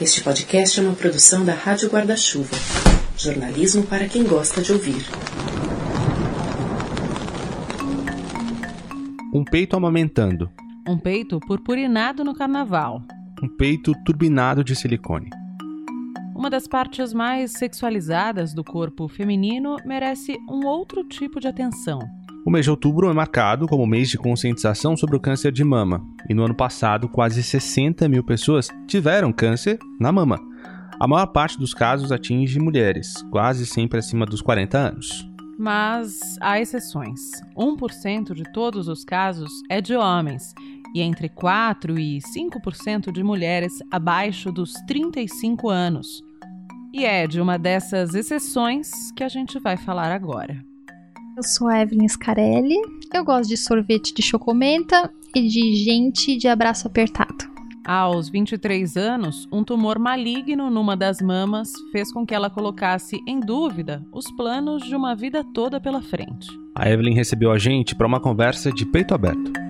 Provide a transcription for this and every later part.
Este podcast é uma produção da Rádio Guarda-Chuva. Jornalismo para quem gosta de ouvir. Um peito amamentando. Um peito purpurinado no carnaval. Um peito turbinado de silicone. Uma das partes mais sexualizadas do corpo feminino merece um outro tipo de atenção. O mês de outubro é marcado como mês de conscientização sobre o câncer de mama, e no ano passado quase 60 mil pessoas tiveram câncer na mama. A maior parte dos casos atinge mulheres, quase sempre acima dos 40 anos. Mas há exceções. 1% de todos os casos é de homens, e entre 4 e 5% de mulheres abaixo dos 35 anos. E é de uma dessas exceções que a gente vai falar agora. Eu sou a Evelyn Scarelli. Eu gosto de sorvete de chocomenta e de gente de abraço apertado. Aos 23 anos, um tumor maligno numa das mamas fez com que ela colocasse em dúvida os planos de uma vida toda pela frente. A Evelyn recebeu a gente para uma conversa de peito aberto.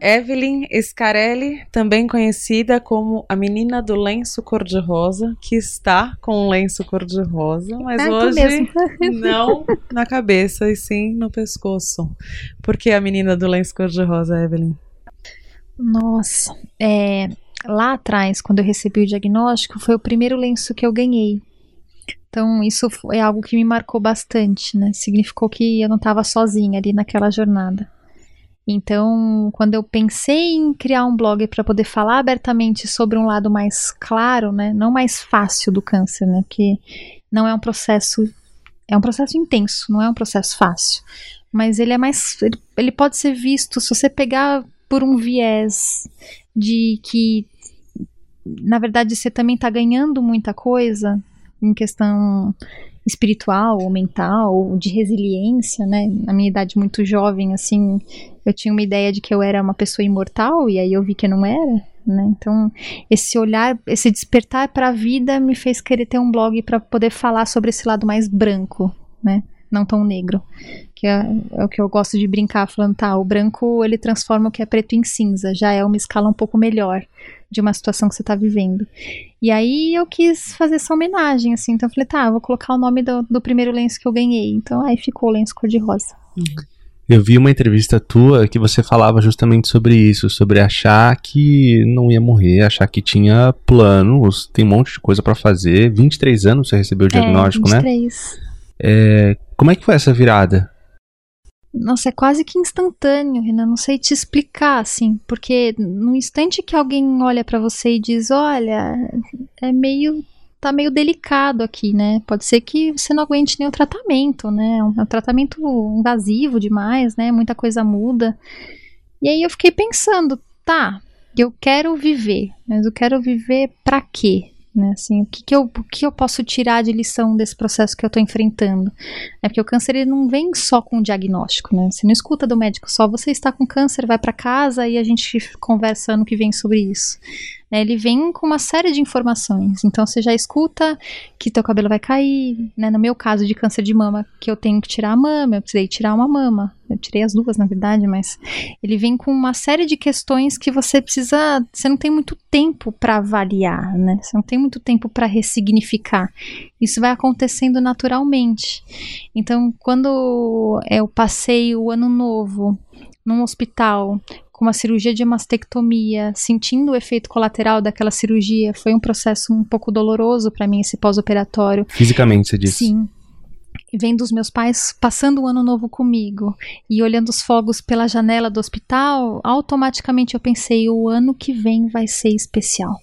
Evelyn Scarelli, também conhecida como a menina do lenço cor-de-rosa, que está com um lenço cor-de-rosa, mas tu hoje não na cabeça e sim no pescoço. Por que a menina do lenço cor-de-rosa, Evelyn? Nossa, é, lá atrás, quando eu recebi o diagnóstico, foi o primeiro lenço que eu ganhei. Então, isso é algo que me marcou bastante, né? Significou que eu não estava sozinha ali naquela jornada. Então, quando eu pensei em criar um blog para poder falar abertamente sobre um lado mais claro, né, não mais fácil do câncer, né, porque não é um processo, é um processo intenso, não é um processo fácil, mas ele é mais, ele, ele pode ser visto se você pegar por um viés de que, na verdade, você também está ganhando muita coisa em questão espiritual ou mental, ou de resiliência, né? Na minha idade muito jovem, assim, eu tinha uma ideia de que eu era uma pessoa imortal e aí eu vi que eu não era, né? Então, esse olhar, esse despertar para a vida me fez querer ter um blog para poder falar sobre esse lado mais branco, né? Não tão negro, que é, é o que eu gosto de brincar, falando, tá, o branco ele transforma o que é preto em cinza, já é uma escala um pouco melhor de uma situação que você tá vivendo. E aí eu quis fazer essa homenagem, assim, então eu falei, tá, eu vou colocar o nome do, do primeiro lenço que eu ganhei. Então aí ficou o lenço cor-de-rosa. Eu vi uma entrevista tua que você falava justamente sobre isso, sobre achar que não ia morrer, achar que tinha planos, tem um monte de coisa pra fazer. 23 anos você recebeu o diagnóstico, é, né? 23. É, como é que foi essa virada? Nossa, é quase que instantâneo, Renan. Não sei te explicar, assim, porque no instante que alguém olha pra você e diz, olha, é meio. tá meio delicado aqui, né? Pode ser que você não aguente nem o tratamento, né? É um, tratamento invasivo demais, né? Muita coisa muda. E aí eu fiquei pensando, tá, eu quero viver, mas eu quero viver pra quê? Né, assim, o que, que, eu, o que eu posso tirar de lição desse processo que eu estou enfrentando? É porque o câncer ele não vem só com o diagnóstico, né? Você não escuta do médico só, você está com câncer, vai para casa e a gente conversa ano que vem sobre isso. Né, Ele vem com uma série de informações. Então você já escuta que teu cabelo vai cair, né? No meu caso de câncer de mama, que eu tenho que tirar a mama, eu precisei tirar uma mama. Eu tirei as duas, na verdade, mas ele vem com uma série de questões que você precisa, você não tem muito tempo para avaliar, né? Você não tem muito tempo para ressignificar. Isso vai acontecendo naturalmente. Então, quando eu passei o ano novo num hospital uma cirurgia de mastectomia, sentindo o efeito colateral daquela cirurgia, foi um processo um pouco doloroso para mim esse pós-operatório. Fisicamente, você disse. Sim. Vendo os meus pais passando o ano novo comigo e olhando os fogos pela janela do hospital, automaticamente eu pensei: o ano que vem vai ser especial.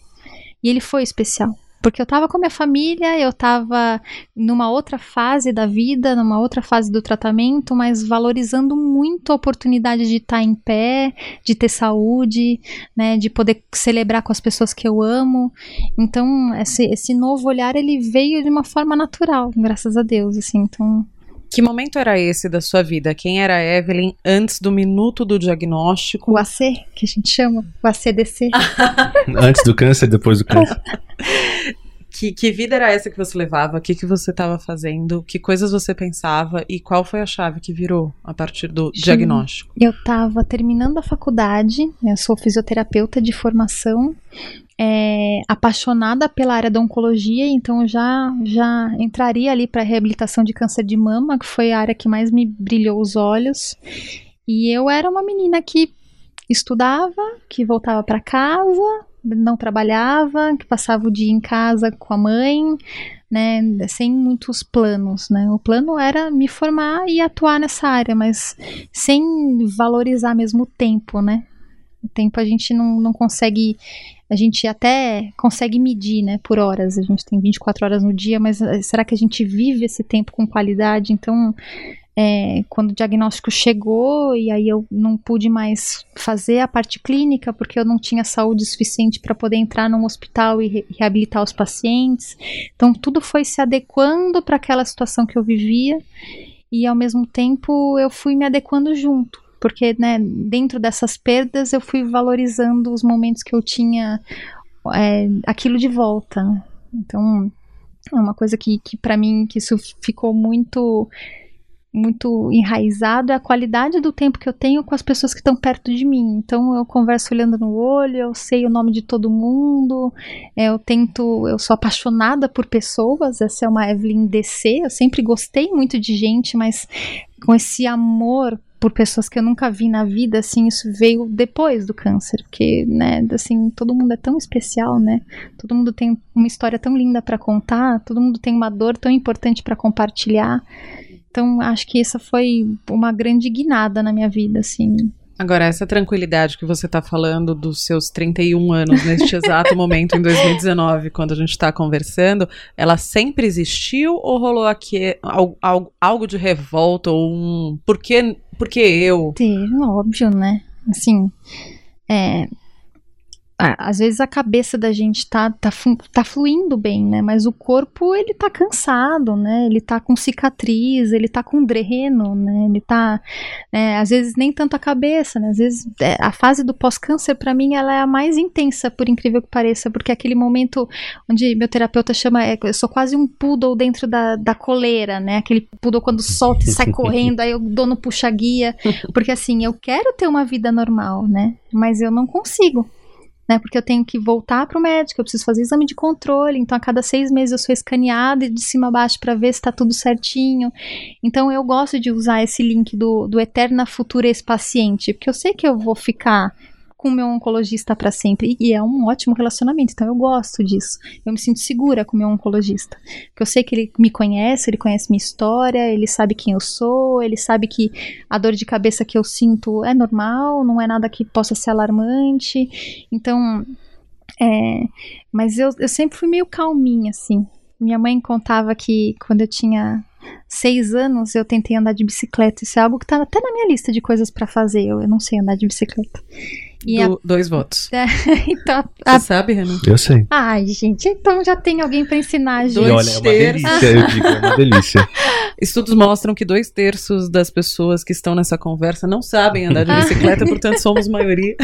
E ele foi especial. Porque eu tava com a minha família, eu tava numa outra fase da vida, numa outra fase do tratamento, mas valorizando muito a oportunidade de estar em pé, de ter saúde, né, de poder celebrar com as pessoas que eu amo. Então, esse, esse novo olhar, ele veio de uma forma natural, graças a Deus, assim, então... Que momento era esse da sua vida? Quem era a Evelyn antes do minuto do diagnóstico? O AC, que a gente chama, o ACDC. Antes do câncer, depois do câncer. que, que vida era essa que você levava? O que, que você estava fazendo? Que coisas você pensava? E qual foi a chave que virou a partir do Sim, diagnóstico? Eu estava terminando a faculdade, eu sou fisioterapeuta de formação, é, apaixonada pela área da oncologia, então já, já entraria ali para reabilitação de câncer de mama, que foi a área que mais me brilhou os olhos. E eu era uma menina que estudava, que voltava para casa, não trabalhava, que passava o dia em casa com a mãe, né, sem muitos planos, né? O plano era me formar e atuar nessa área, mas sem valorizar mesmo o tempo, né? O tempo a gente não, não consegue, a gente até consegue medir, né, por horas. A gente tem 24 horas no dia, mas eh, será que a gente vive esse tempo com qualidade? Então, é, quando o diagnóstico chegou e aí eu não pude mais fazer a parte clínica porque eu não tinha saúde suficiente para poder entrar num hospital e re reabilitar os pacientes. Então tudo foi se adequando para aquela situação que eu vivia e ao mesmo tempo eu fui me adequando junto, porque né, dentro dessas perdas eu fui valorizando os momentos que eu tinha é, aquilo de volta. Então é uma coisa que, que para mim que isso ficou muito muito enraizado é a qualidade do tempo que eu tenho com as pessoas que estão perto de mim. Então eu converso olhando no olho, eu sei o nome de todo mundo, eu tento, eu sou apaixonada por pessoas, essa é uma Evelyn DC, eu sempre gostei muito de gente, mas com esse amor por pessoas que eu nunca vi na vida, assim, isso veio depois do câncer, porque, né, assim, todo mundo é tão especial, né? Todo mundo tem uma história tão linda para contar, todo mundo tem uma dor tão importante para compartilhar. Então, acho que essa foi uma grande guinada na minha vida, assim. Agora, essa tranquilidade que você está falando dos seus 31 anos neste exato momento, em 2019, quando a gente está conversando, ela sempre existiu ou rolou aqui algo, algo de revolta ou um. Por que, por que eu? Sim, óbvio, né? Assim, é, às vezes a cabeça da gente tá, tá, tá fluindo bem, né? Mas o corpo, ele tá cansado, né? Ele tá com cicatriz, ele tá com dreno, né? Ele tá, é, às vezes nem tanto a cabeça, né? Às vezes é, a fase do pós-câncer, para mim, ela é a mais intensa, por incrível que pareça, porque é aquele momento onde meu terapeuta chama, é, eu sou quase um poodle dentro da, da coleira, né? Aquele poodle quando solta e sai correndo, aí eu dou no puxa-guia, porque assim, eu quero ter uma vida normal, né? Mas eu não consigo né? Porque eu tenho que voltar para o médico, eu preciso fazer exame de controle, então a cada seis meses eu sou escaneada de cima a baixo para ver se está tudo certinho. Então eu gosto de usar esse link do, do Eterna Futura Ex-Paciente, porque eu sei que eu vou ficar com o meu oncologista para sempre. E é um ótimo relacionamento, então eu gosto disso. Eu me sinto segura com o meu oncologista. Porque eu sei que ele me conhece, ele conhece minha história, ele sabe quem eu sou, ele sabe que a dor de cabeça que eu sinto é normal, não é nada que possa ser alarmante. Então. É, mas eu, eu sempre fui meio calminha, assim. Minha mãe contava que quando eu tinha seis anos eu tentei andar de bicicleta. Isso é algo que tá até na minha lista de coisas para fazer. Eu, eu, não sei andar de bicicleta. Do, a... Dois votos. É, então, a... Você sabe, Renan? Eu sei. Ai, gente, então já tem alguém para ensinar a gente. Dois olha, é uma delícia, eu digo, é uma delícia. Estudos mostram que dois terços das pessoas que estão nessa conversa não sabem andar de bicicleta, portanto somos maioria.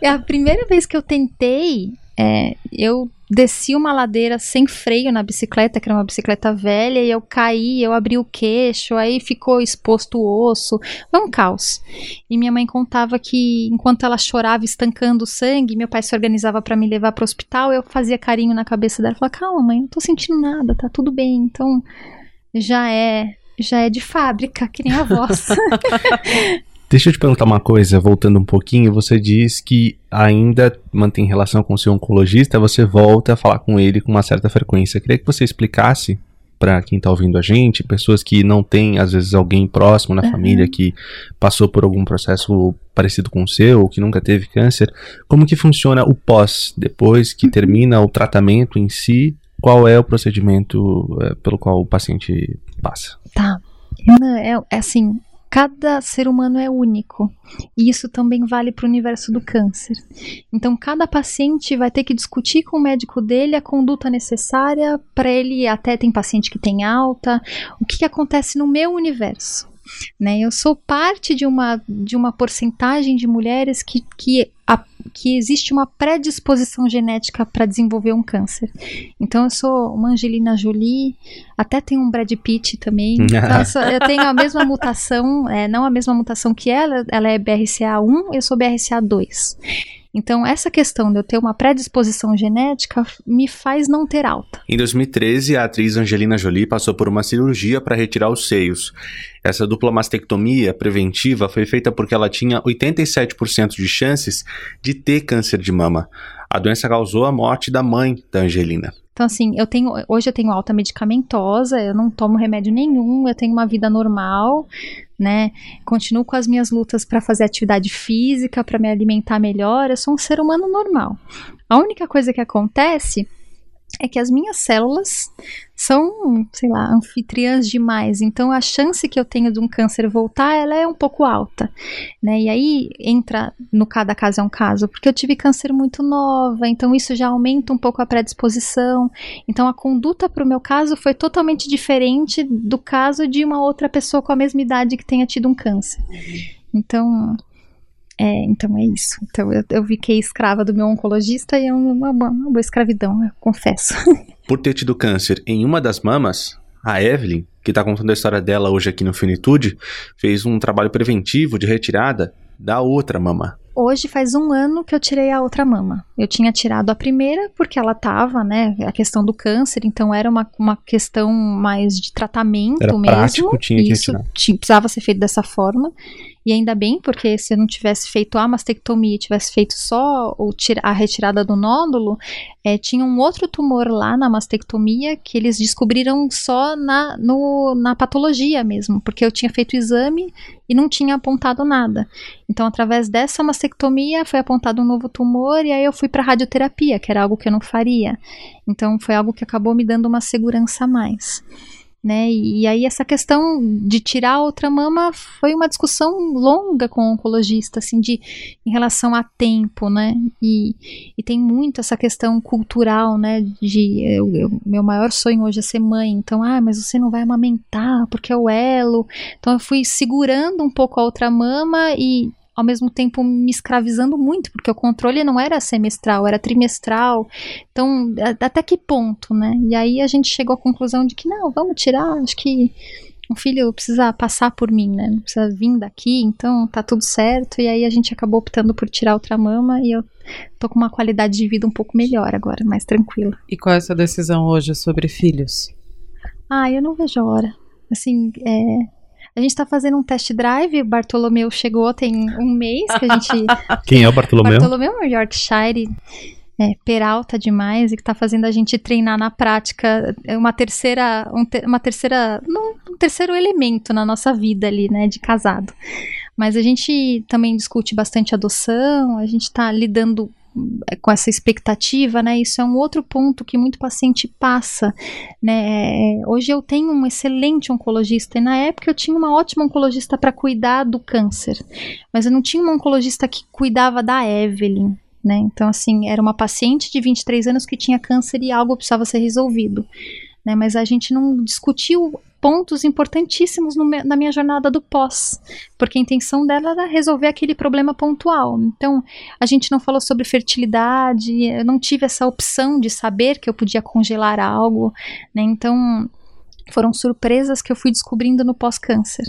É a primeira vez que eu tentei, é, eu desci uma ladeira sem freio na bicicleta, que era uma bicicleta velha, e eu caí, eu abri o queixo, aí ficou exposto o osso. Foi um caos. E minha mãe contava que enquanto ela chorava estancando o sangue, meu pai se organizava para me levar para o hospital, eu fazia carinho na cabeça dela, falava: "Calma, mãe, não tô sentindo nada, tá tudo bem". Então, já é já é de fábrica, que nem a voz. Deixa eu te perguntar uma coisa, voltando um pouquinho, você diz que ainda mantém relação com o seu oncologista, você volta a falar com ele com uma certa frequência. Eu queria que você explicasse para quem está ouvindo a gente, pessoas que não têm, às vezes, alguém próximo na uhum. família que passou por algum processo parecido com o seu, ou que nunca teve câncer, como que funciona o pós, depois que termina o tratamento em si, qual é o procedimento é, pelo qual o paciente passa? Tá. É, é assim, Cada ser humano é único e isso também vale para o universo do câncer. Então, cada paciente vai ter que discutir com o médico dele a conduta necessária para ele. Até tem paciente que tem alta. O que, que acontece no meu universo? Né? Eu sou parte de uma, de uma porcentagem de mulheres que, que a, que existe uma predisposição genética para desenvolver um câncer. Então eu sou uma Angelina Jolie, até tenho um Brad Pitt também. Então, eu, sou, eu tenho a mesma mutação, é, não a mesma mutação que ela, ela é BRCA1, eu sou BRCA2. Então, essa questão de eu ter uma predisposição genética me faz não ter alta. Em 2013, a atriz Angelina Jolie passou por uma cirurgia para retirar os seios. Essa dupla mastectomia preventiva foi feita porque ela tinha 87% de chances de ter câncer de mama. A doença causou a morte da mãe da Angelina. Então, assim, eu tenho. Hoje eu tenho alta medicamentosa, eu não tomo remédio nenhum, eu tenho uma vida normal, né? Continuo com as minhas lutas para fazer atividade física, para me alimentar melhor. Eu sou um ser humano normal. A única coisa que acontece é que as minhas células são, sei lá, anfitriãs demais. Então a chance que eu tenho de um câncer voltar, ela é um pouco alta, né? E aí entra no cada caso é um caso, porque eu tive câncer muito nova, então isso já aumenta um pouco a predisposição. Então a conduta para o meu caso foi totalmente diferente do caso de uma outra pessoa com a mesma idade que tenha tido um câncer. Então, é, então é isso. Então eu, eu fiquei escrava do meu oncologista e é uma, uma, uma boa escravidão, eu confesso. Por ter tido câncer em uma das mamas, a Evelyn, que está contando a história dela hoje aqui no Finitude, fez um trabalho preventivo de retirada da outra mama. Hoje faz um ano que eu tirei a outra mama. Eu tinha tirado a primeira porque ela tava, né? A questão do câncer, então era uma, uma questão mais de tratamento era mesmo. Prático, tinha Isso que retirar. tinha, precisava ser feito dessa forma. E ainda bem, porque se eu não tivesse feito a mastectomia, tivesse feito só a retirada do nódulo, é, tinha um outro tumor lá na mastectomia que eles descobriram só na, no, na patologia mesmo, porque eu tinha feito o exame e não tinha apontado nada. Então, através dessa mastectomia, foi apontado um novo tumor e aí eu fui para radioterapia, que era algo que eu não faria. Então, foi algo que acabou me dando uma segurança a mais né? E aí essa questão de tirar outra mama foi uma discussão longa com o oncologista, assim, de em relação a tempo, né? E, e tem muito essa questão cultural, né? De eu, eu, meu maior sonho hoje é ser mãe, então, ah, mas você não vai amamentar porque é o elo. Então eu fui segurando um pouco a outra mama e ao mesmo tempo me escravizando muito, porque o controle não era semestral, era trimestral. Então, até que ponto, né? E aí a gente chegou à conclusão de que não, vamos tirar, acho que um filho precisa passar por mim, né? Não precisa vir daqui, então tá tudo certo. E aí a gente acabou optando por tirar outra mama e eu tô com uma qualidade de vida um pouco melhor agora, mais tranquila. E qual é a sua decisão hoje sobre filhos? Ah, eu não vejo a hora. Assim, é, a gente tá fazendo um test drive, o Bartolomeu chegou tem um mês que a gente. Quem é o Bartolomeu? Bartolomeu é um Yorkshire. É, peralta demais e que tá fazendo a gente treinar na prática uma terceira um te, uma terceira um terceiro elemento na nossa vida ali, né, de casado. Mas a gente também discute bastante adoção, a gente está lidando com essa expectativa, né? Isso é um outro ponto que muito paciente passa, né? Hoje eu tenho um excelente oncologista e na época eu tinha uma ótima oncologista para cuidar do câncer, mas eu não tinha uma oncologista que cuidava da Evelyn, né? Então assim, era uma paciente de 23 anos que tinha câncer e algo precisava ser resolvido. Né, mas a gente não discutiu pontos importantíssimos no, na minha jornada do pós, porque a intenção dela era resolver aquele problema pontual. Então, a gente não falou sobre fertilidade, eu não tive essa opção de saber que eu podia congelar algo, né? Então, foram surpresas que eu fui descobrindo no pós-câncer,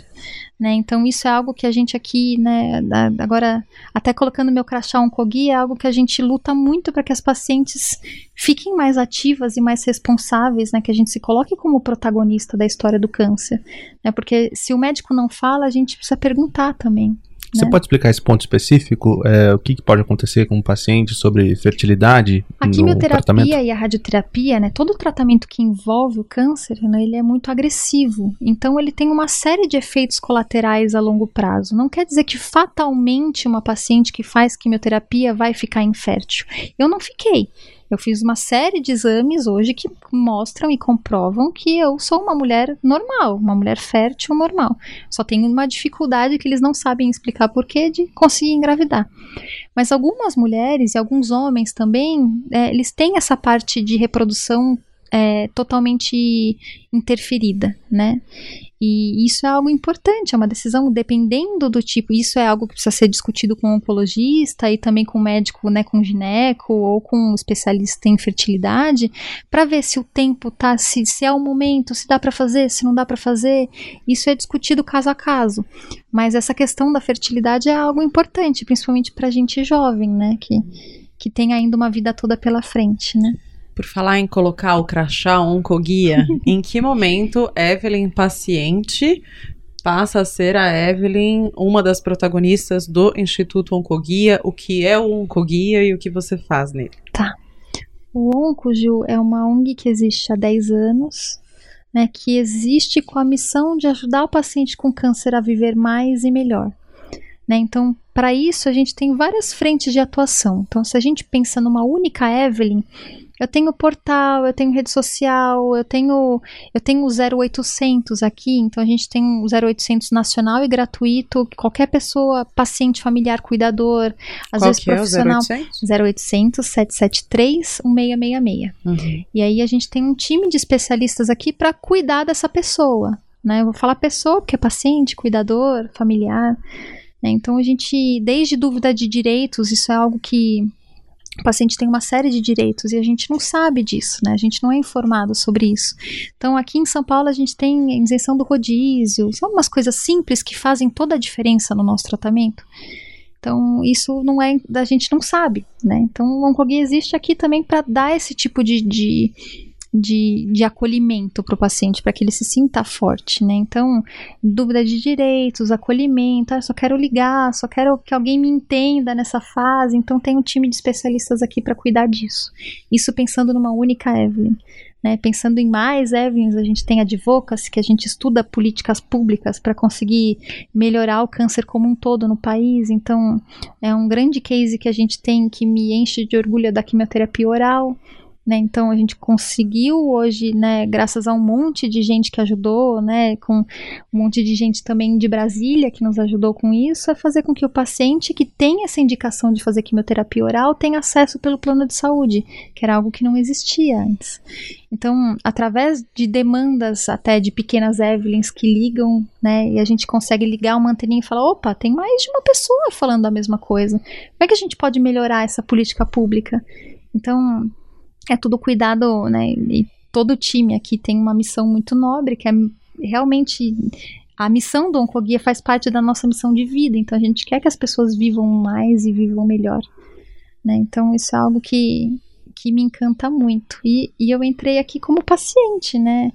né? Então isso é algo que a gente aqui, né, agora até colocando meu crachá oncoguia, é algo que a gente luta muito para que as pacientes fiquem mais ativas e mais responsáveis, né, que a gente se coloque como protagonista da história do câncer, né? Porque se o médico não fala, a gente precisa perguntar também. Você né? pode explicar esse ponto específico? É, o que, que, pode acontecer com o paciente sobre fertilidade? A quimioterapia e a radioterapia, né, todo tratamento que envolve o câncer, né, ele é muito agressivo. Então ele tem uma série de efeitos colaterais a longo prazo. Não quer dizer que fatalmente uma paciente que faz quimioterapia vai ficar infértil. Eu não fiquei. Eu fiz uma série de exames hoje que mostram e comprovam que eu sou uma mulher normal, uma mulher fértil normal. Só tenho uma dificuldade que eles não sabem explicar porquê de conseguir engravidar. Mas algumas mulheres e alguns homens também, é, eles têm essa parte de reprodução é, totalmente interferida, né? E isso é algo importante, é uma decisão dependendo do tipo. Isso é algo que precisa ser discutido com o oncologista e também com o médico, né, com gineco ou com um especialista em fertilidade, para ver se o tempo tá, se, se é o momento, se dá para fazer, se não dá para fazer. Isso é discutido caso a caso. Mas essa questão da fertilidade é algo importante, principalmente para gente jovem, né, que que tem ainda uma vida toda pela frente, né? Por falar em colocar o crachá oncoguia, em que momento Evelyn paciente passa a ser a Evelyn uma das protagonistas do Instituto Oncoguia? O que é o Oncoguia e o que você faz nele? Tá. O Oncogil é uma ONG que existe há 10 anos, né, que existe com a missão de ajudar o paciente com câncer a viver mais e melhor. Né? Então, para isso, a gente tem várias frentes de atuação. Então, se a gente pensa numa única Evelyn, eu tenho portal, eu tenho rede social, eu tenho eu tenho o 0800 aqui, então a gente tem o 0800 nacional e gratuito, qualquer pessoa, paciente, familiar, cuidador, às Qual vezes que profissional, é o 0800? 0800 773 1666. Uhum. E aí a gente tem um time de especialistas aqui para cuidar dessa pessoa, né? Eu vou falar pessoa porque é paciente, cuidador, familiar. né? Então a gente, desde dúvida de direitos, isso é algo que o paciente tem uma série de direitos e a gente não sabe disso, né? A gente não é informado sobre isso. Então, aqui em São Paulo, a gente tem isenção do rodízio, são umas coisas simples que fazem toda a diferença no nosso tratamento. Então, isso não é, a gente não sabe, né? Então, o Oncoguia existe aqui também para dar esse tipo de, de, de, de acolhimento para o paciente, para que ele se sinta forte, né? Então, dúvida de direitos, acolhimento, ah, só quero ligar, só quero que alguém me entenda nessa fase, então tem um time de especialistas aqui para cuidar disso. Isso pensando numa única Evelyn. Né, pensando em mais Evelyns, a gente tem advocacy, que a gente estuda políticas públicas para conseguir melhorar o câncer como um todo no país. Então, é um grande case que a gente tem que me enche de orgulho da quimioterapia oral. Né, então a gente conseguiu hoje, né, graças a um monte de gente que ajudou, né, com um monte de gente também de Brasília que nos ajudou com isso, é fazer com que o paciente que tem essa indicação de fazer quimioterapia oral tenha acesso pelo plano de saúde, que era algo que não existia antes. Então, através de demandas até de pequenas Evelyns que ligam, né, e a gente consegue ligar uma anteninha e falar, opa, tem mais de uma pessoa falando a mesma coisa. Como é que a gente pode melhorar essa política pública? Então, é tudo cuidado, né? E todo time aqui tem uma missão muito nobre, que é realmente a missão do Oncoguia faz parte da nossa missão de vida. Então a gente quer que as pessoas vivam mais e vivam melhor, né? Então isso é algo que que me encanta muito. E, e eu entrei aqui como paciente, né?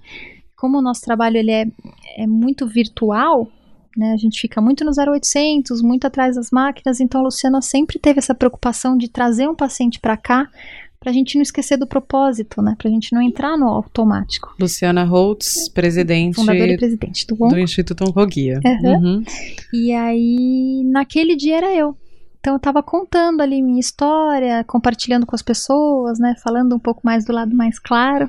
Como o nosso trabalho ele é, é muito virtual, né? A gente fica muito no 0800, muito atrás das máquinas, então a Luciana sempre teve essa preocupação de trazer um paciente para cá pra gente não esquecer do propósito, né? Pra gente não entrar no automático. Luciana Holtz, presidente Fundadora e presidente do do. Instituto Oncoguia. Uhum. Uhum. E aí, naquele dia era eu. Então eu tava contando ali minha história, compartilhando com as pessoas, né? Falando um pouco mais do lado mais claro.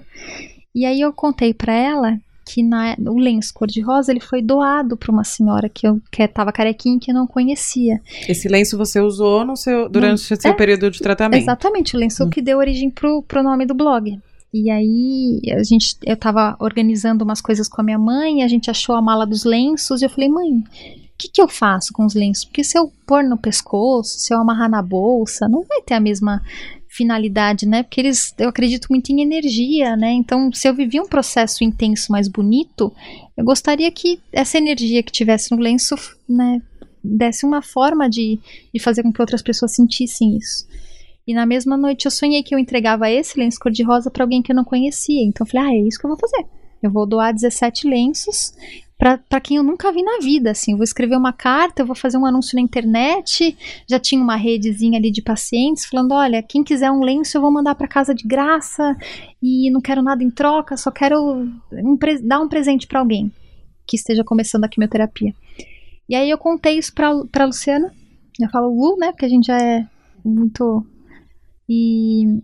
E aí eu contei pra ela que na, o lenço cor-de-rosa ele foi doado pra uma senhora que eu que tava carequinha e que eu não conhecia. Esse lenço você usou no seu, durante o seu é, período de tratamento? Exatamente, o lenço Hum. que deu origem pro, pro nome do blog. E aí, a gente, eu tava organizando umas coisas com a minha mãe, a gente achou a mala dos lenços, e eu falei, mãe, o que, que eu faço com os lenços? Porque se eu pôr no pescoço, se eu amarrar na bolsa, não vai ter a mesma finalidade, né? Porque eles, eu acredito muito em energia, né? Então, se eu vivi um processo intenso, mais bonito, eu gostaria que essa energia que tivesse no lenço, né, desse uma forma de, de fazer com que outras pessoas sentissem isso. E na mesma noite eu sonhei que eu entregava esse lenço cor-de-rosa para alguém que eu não conhecia. Então eu falei, ah, é isso que eu vou fazer. Eu vou doar 17 lenços para quem eu nunca vi na vida, assim. Eu vou escrever uma carta, eu vou fazer um anúncio na internet. Já tinha uma redezinha ali de pacientes falando, olha, quem quiser um lenço eu vou mandar para casa de graça e não quero nada em troca, só quero um dar um presente para alguém que esteja começando a quimioterapia. E aí eu contei isso pra, pra Luciana. Eu falo Lu, né? Porque a gente já é muito. E,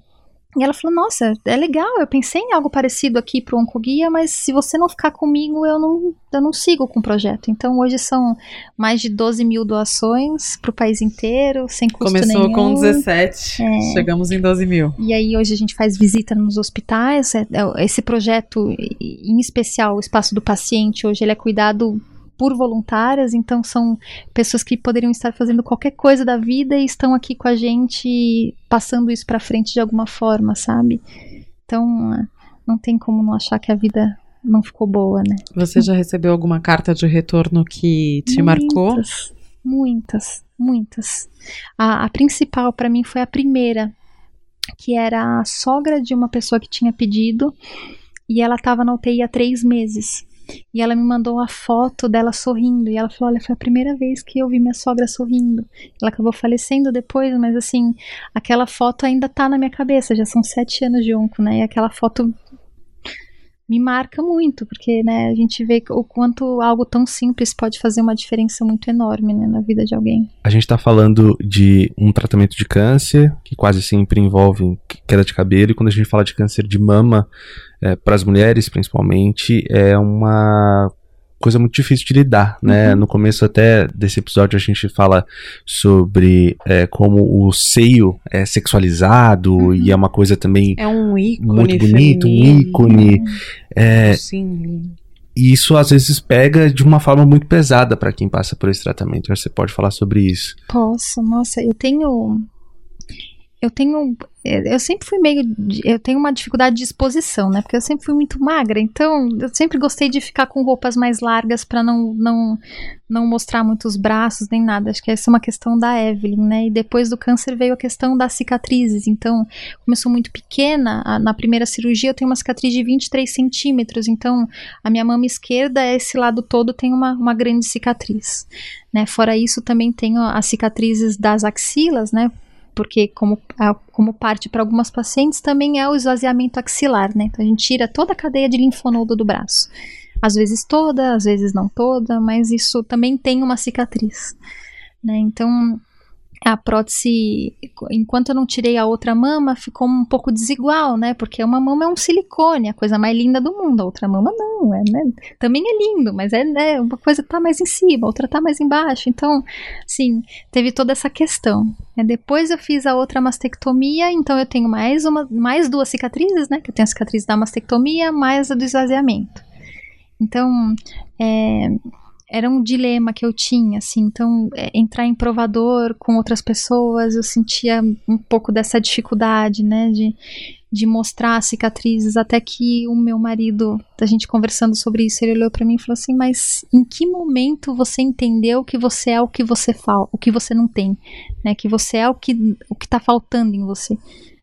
E ela falou: Nossa, é legal, eu pensei em algo parecido aqui pro Oncoguia, mas se você não ficar comigo, eu não, eu não sigo com o projeto. Então hoje são mais de 12 mil doações pro país inteiro, sem custo Começou nenhum. com 17, É. chegamos em 12 mil. E aí hoje a gente faz visita nos hospitais. É- é- Esse projeto, em especial o Espaço do Paciente, hoje ele é cuidado por voluntárias, então são pessoas que poderiam estar fazendo qualquer coisa da vida e estão aqui com a gente passando isso pra frente de alguma forma, sabe? Então, não tem como não achar que a vida não ficou boa, né? Você já recebeu alguma carta de retorno que te marcou? Muitas, muitas, muitas. A, a principal para mim foi a primeira, que era a sogra de uma pessoa que tinha pedido e ela estava na UTI há três meses. E ela me mandou a foto dela sorrindo. E ela falou: Olha, foi a primeira vez que eu vi minha sogra sorrindo. Ela acabou falecendo depois, mas assim, aquela foto ainda tá na minha cabeça. Já são sete anos de onco, né? E aquela foto me marca muito, porque né, a gente vê o quanto algo tão simples pode fazer uma diferença muito enorme né, na vida de alguém. A gente está falando de um tratamento de câncer, que quase sempre envolve queda de cabelo, e quando a gente fala de câncer de mama, para as mulheres principalmente, é uma coisa muito difícil de lidar, né? Uhum. No começo até desse episódio a gente fala sobre é, como o seio é sexualizado Uhum. e é uma coisa também É um ícone muito bonito, um feminino. ícone. É, Sim. e isso às vezes pega de uma forma muito pesada para quem passa por esse tratamento. Você pode falar sobre isso? Posso, nossa, eu tenho. Eu tenho. Eu sempre fui meio. Eu tenho uma dificuldade de exposição, né? Porque eu sempre fui muito magra, então eu sempre gostei de ficar com roupas mais largas para não, não, não mostrar muitos braços nem nada. Acho que essa é uma questão da Evelyn, né? E depois do câncer veio a questão das cicatrizes. Então, começou muito pequena. a- Na primeira cirurgia eu tenho uma cicatriz de 23 centímetros. Então, a minha mama esquerda, esse lado todo, tem uma, uma grande cicatriz. Né? Fora isso, também tenho as cicatrizes das axilas, né? Porque, como, como parte para algumas pacientes, também é o esvaziamento axilar, né? Então, a gente tira toda a cadeia de linfonodo do braço. Às vezes toda, às vezes não toda, mas isso também tem uma cicatriz. Né? Então, a prótese, enquanto eu não tirei a outra mama, ficou um pouco desigual, né? Porque uma mama é um silicone, a coisa mais linda do mundo. A outra mama não, é, né? Também é lindo, mas é, né? Uma coisa tá mais em cima, a outra tá mais embaixo. Então, sim, teve toda essa questão. É, depois eu fiz a outra mastectomia, então eu tenho mais uma, mais duas cicatrizes, né? Que eu tenho a cicatriz da mastectomia, mais a do esvaziamento. Então, é, era um dilema que eu tinha, assim, então é, entrar em provador com outras pessoas, eu sentia um pouco dessa dificuldade, né, de, de mostrar cicatrizes, até que o meu marido, a gente conversando sobre isso, ele olhou pra mim e falou assim, mas em que momento você entendeu que você é o que você fala, o que você não tem, né, que você é o que, o que tá faltando em você,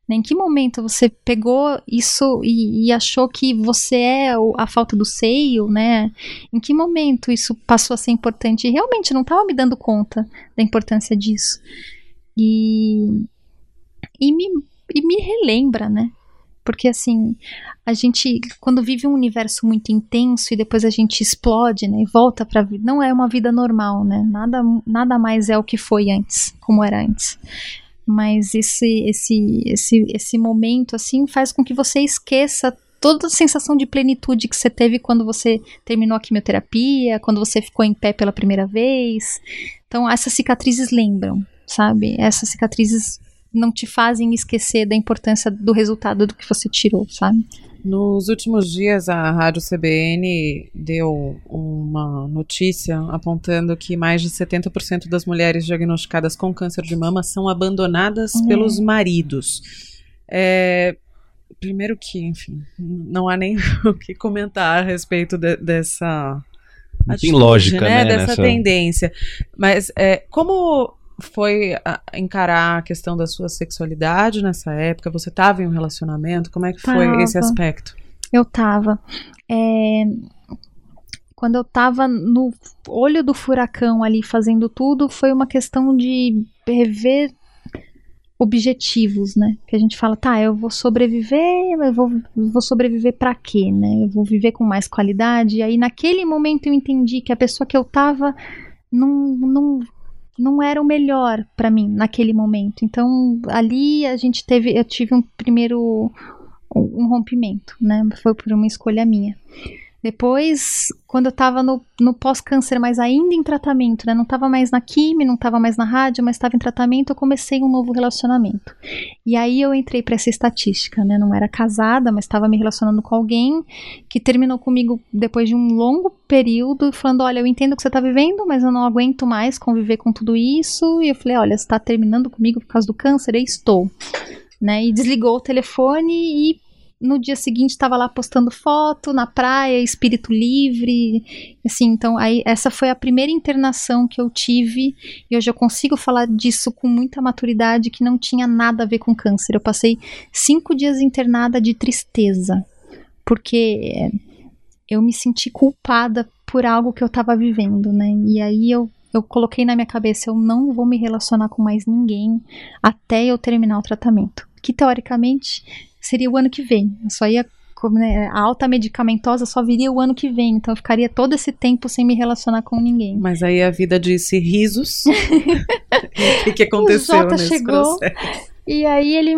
né? Em que momento você pegou isso e, e achou que você é a falta do seio, né? Em que momento isso passou a ser importante? E realmente não estava me dando conta da importância disso. E, e, me, e me relembra, né? Porque assim, a gente, quando vive um universo muito intenso e depois a gente explode, né? E volta pra vida, não é uma vida normal, né? Nada, nada mais é o que foi antes, como era antes mas esse esse esse esse momento assim faz com que você esqueça toda a sensação de plenitude que você teve quando você terminou a quimioterapia, quando você ficou em pé pela primeira vez. Então essas cicatrizes lembram, sabe? Essas cicatrizes não te fazem esquecer da importância do resultado do que você tirou, sabe? Nos últimos dias, a Rádio CBN deu uma notícia apontando que mais de 70% das mulheres diagnosticadas com câncer de mama são abandonadas É. pelos maridos. É, primeiro que, enfim, não há nem o que comentar a respeito de- dessa Não tem lógica, né? dessa nessa- tendência. Mas é, como foi encarar a questão da sua sexualidade nessa época? Você estava em um relacionamento? Como é que foi Tava. esse aspecto? Eu tava. É, Quando eu tava no olho do furacão ali fazendo tudo, foi uma questão de rever objetivos, né? Que a gente fala, tá, eu vou sobreviver, mas eu vou, vou sobreviver pra quê, né? Eu vou viver com mais qualidade. E aí, naquele momento, eu entendi que a pessoa que eu tava não, não não era o melhor para mim naquele momento. Então, ali a gente teve, eu tive um primeiro um rompimento, né? Foi por uma escolha minha. Depois, quando eu tava no, no pós-câncer, mas ainda em tratamento, né? Não tava mais na quimio, não tava mais na rádio, mas estava em tratamento, eu comecei um novo relacionamento. E aí eu entrei para essa estatística, né? Não era casada, mas estava me relacionando com alguém que terminou comigo depois de um longo período, falando: Olha, eu entendo o que você tá vivendo, mas eu não aguento mais conviver com tudo isso. E eu falei: Olha, você tá terminando comigo por causa do câncer? Eu estou. Né, e desligou o telefone e no dia seguinte estava lá postando foto na praia, espírito livre, assim, então aí essa foi a primeira internação que eu tive e hoje eu consigo falar disso com muita maturidade que não tinha nada a ver com câncer. Eu passei cinco dias internada de tristeza, porque eu me senti culpada por algo que eu estava vivendo, né? E aí eu eu coloquei na minha cabeça, eu não vou me relacionar com mais ninguém até eu terminar o tratamento. Que teoricamente seria o ano que vem. Eu só ia né, a alta medicamentosa só viria o ano que vem, então eu ficaria todo esse tempo sem me relacionar com ninguém. Mas aí a vida disse risos. o que, que aconteceu o Jota nesse chegou, processo? E aí ele,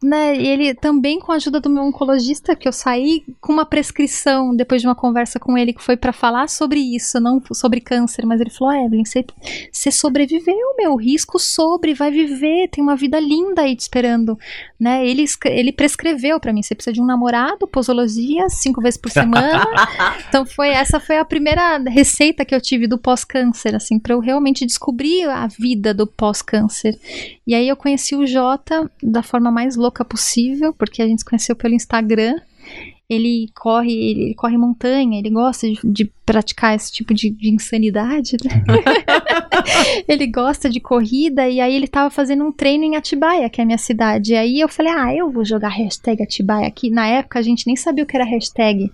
né, ele também com a ajuda do meu oncologista, que eu saí com uma prescrição depois de uma conversa com ele que foi para falar sobre isso, não sobre câncer, mas ele falou: ah, "Evelyn, você, você sobreviveu, meu, risco sobre, vai viver, tem uma vida linda aí te esperando", né? Ele ele prescreveu para mim, você precisa de um namorado, posologia cinco vezes por semana. então foi essa foi a primeira receita que eu tive do pós-câncer, assim, para eu realmente descobrir a vida do pós-câncer. E aí eu conheci o Jota da forma mais louca possível, porque a gente se conheceu pelo Instagram. Ele corre, ele corre montanha, ele gosta de, de praticar esse tipo de, de insanidade, né? ele gosta de corrida e aí ele tava fazendo um treino em Atibaia, que é a minha cidade. E aí eu falei, ah, eu vou jogar hashtag Atibaia aqui. Na época a gente nem sabia o que era hashtag.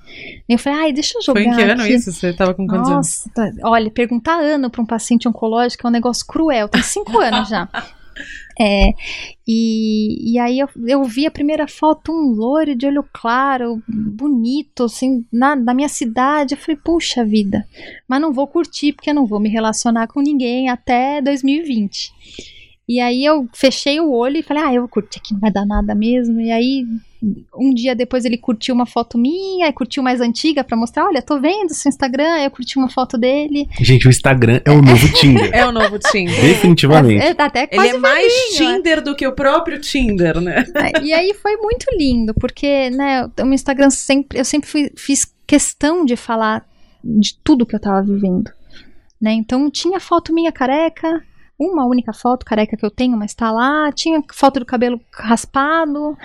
E eu falei, ai, deixa eu jogar. Foi em que ano aqui. isso? Você tava com quantos Nossa, anos? Olha, perguntar ano para um paciente oncológico é um negócio cruel. Tem cinco anos já. É, e, e aí eu, eu vi a primeira foto, um loiro de olho claro, bonito, assim, na, na minha cidade. Eu falei, puxa vida, mas não vou curtir porque eu não vou me relacionar com ninguém até 2020. E aí eu fechei o olho e falei, ah, eu vou curtir aqui, não vai dar nada mesmo. E aí um dia depois ele curtiu uma foto minha, e curtiu mais antiga para mostrar, olha, tô vendo seu Instagram, eu curti uma foto dele. Gente, o Instagram é o novo Tinder. é o novo Tinder. Definitivamente. É, é, até ele é mais Tinder do que o próprio Tinder, né? É, e aí foi muito lindo, porque, né, o meu Instagram sempre, eu sempre fui, fiz questão de falar de tudo que eu tava vivendo. Né? Então tinha foto minha careca, uma única foto careca que eu tenho, mas tá lá. Tinha foto do cabelo raspado.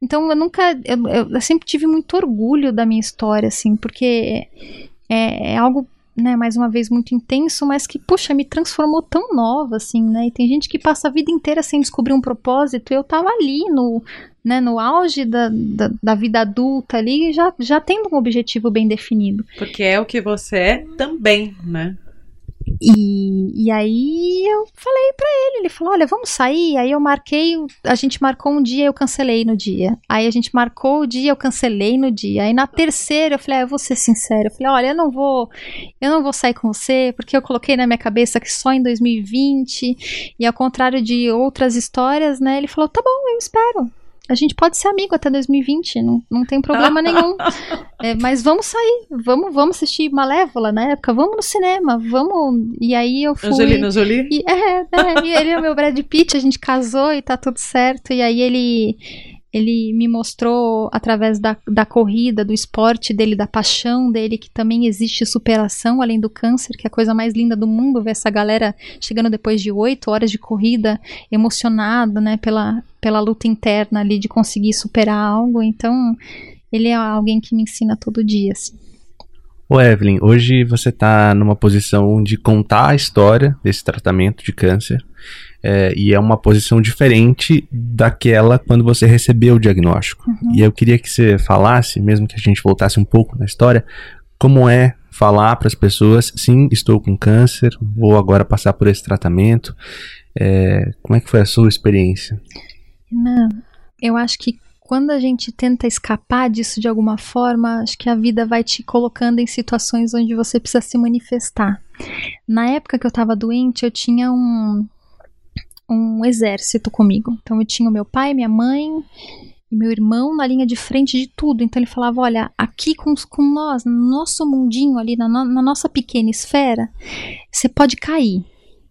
Então eu nunca. Eu, eu, sempre tive muito orgulho da minha história, assim, porque é, é algo. Né, mais uma vez muito intenso, mas que, puxa, me transformou tão nova, assim, né? E tem gente que passa a vida inteira sem descobrir um propósito. Eu tava ali no, né, no auge da, da, da, vida adulta ali, já, já tendo um objetivo bem definido. Porque é o que você é também, né? E, e aí eu falei para ele, ele falou, olha, vamos sair. Aí eu marquei, a gente marcou um dia, eu cancelei no dia. Aí a gente marcou o dia, eu cancelei no dia. Aí na terceira eu falei, ah, eu vou ser sincero. Eu falei, olha, eu não vou, eu não vou sair com você, porque eu coloquei na minha cabeça que só em 2020. E ao contrário de outras histórias, né? Ele falou, tá bom, eu espero a gente pode ser amigo até 2020, não, não tem problema nenhum. É, mas vamos sair, vamos, vamos assistir Malévola na época, vamos no cinema, vamos. E aí eu fui. Angelina Jolie? E, é, é, e ele é o meu Brad Pitt, a gente casou e tá tudo certo. E aí ele ele me mostrou através da, da corrida, do esporte dele, da paixão dele, que também existe superação além do câncer, que é a coisa mais linda do mundo ver essa galera chegando depois de oito horas de corrida, emocionada, né, pela, pela luta interna ali de conseguir superar algo. Então, ele é alguém que me ensina todo dia, assim. Ô Evelyn, hoje você está numa posição de contar a história desse tratamento de câncer é, e é uma posição diferente daquela quando você recebeu o diagnóstico. Uhum. E eu queria que você falasse, mesmo que a gente voltasse um pouco na história, como é falar para as pessoas, sim, estou com câncer, vou agora passar por esse tratamento. É, como é que foi a sua experiência? Não, eu acho que quando a gente tenta escapar disso de alguma forma, acho que a vida vai te colocando em situações onde você precisa se manifestar. Na época que eu tava doente, eu tinha um, um exército comigo. Então eu tinha o meu pai, minha mãe e meu irmão na linha de frente de tudo. Então ele falava: olha, aqui com, com nós, no nosso mundinho ali, na, na nossa pequena esfera, você pode cair.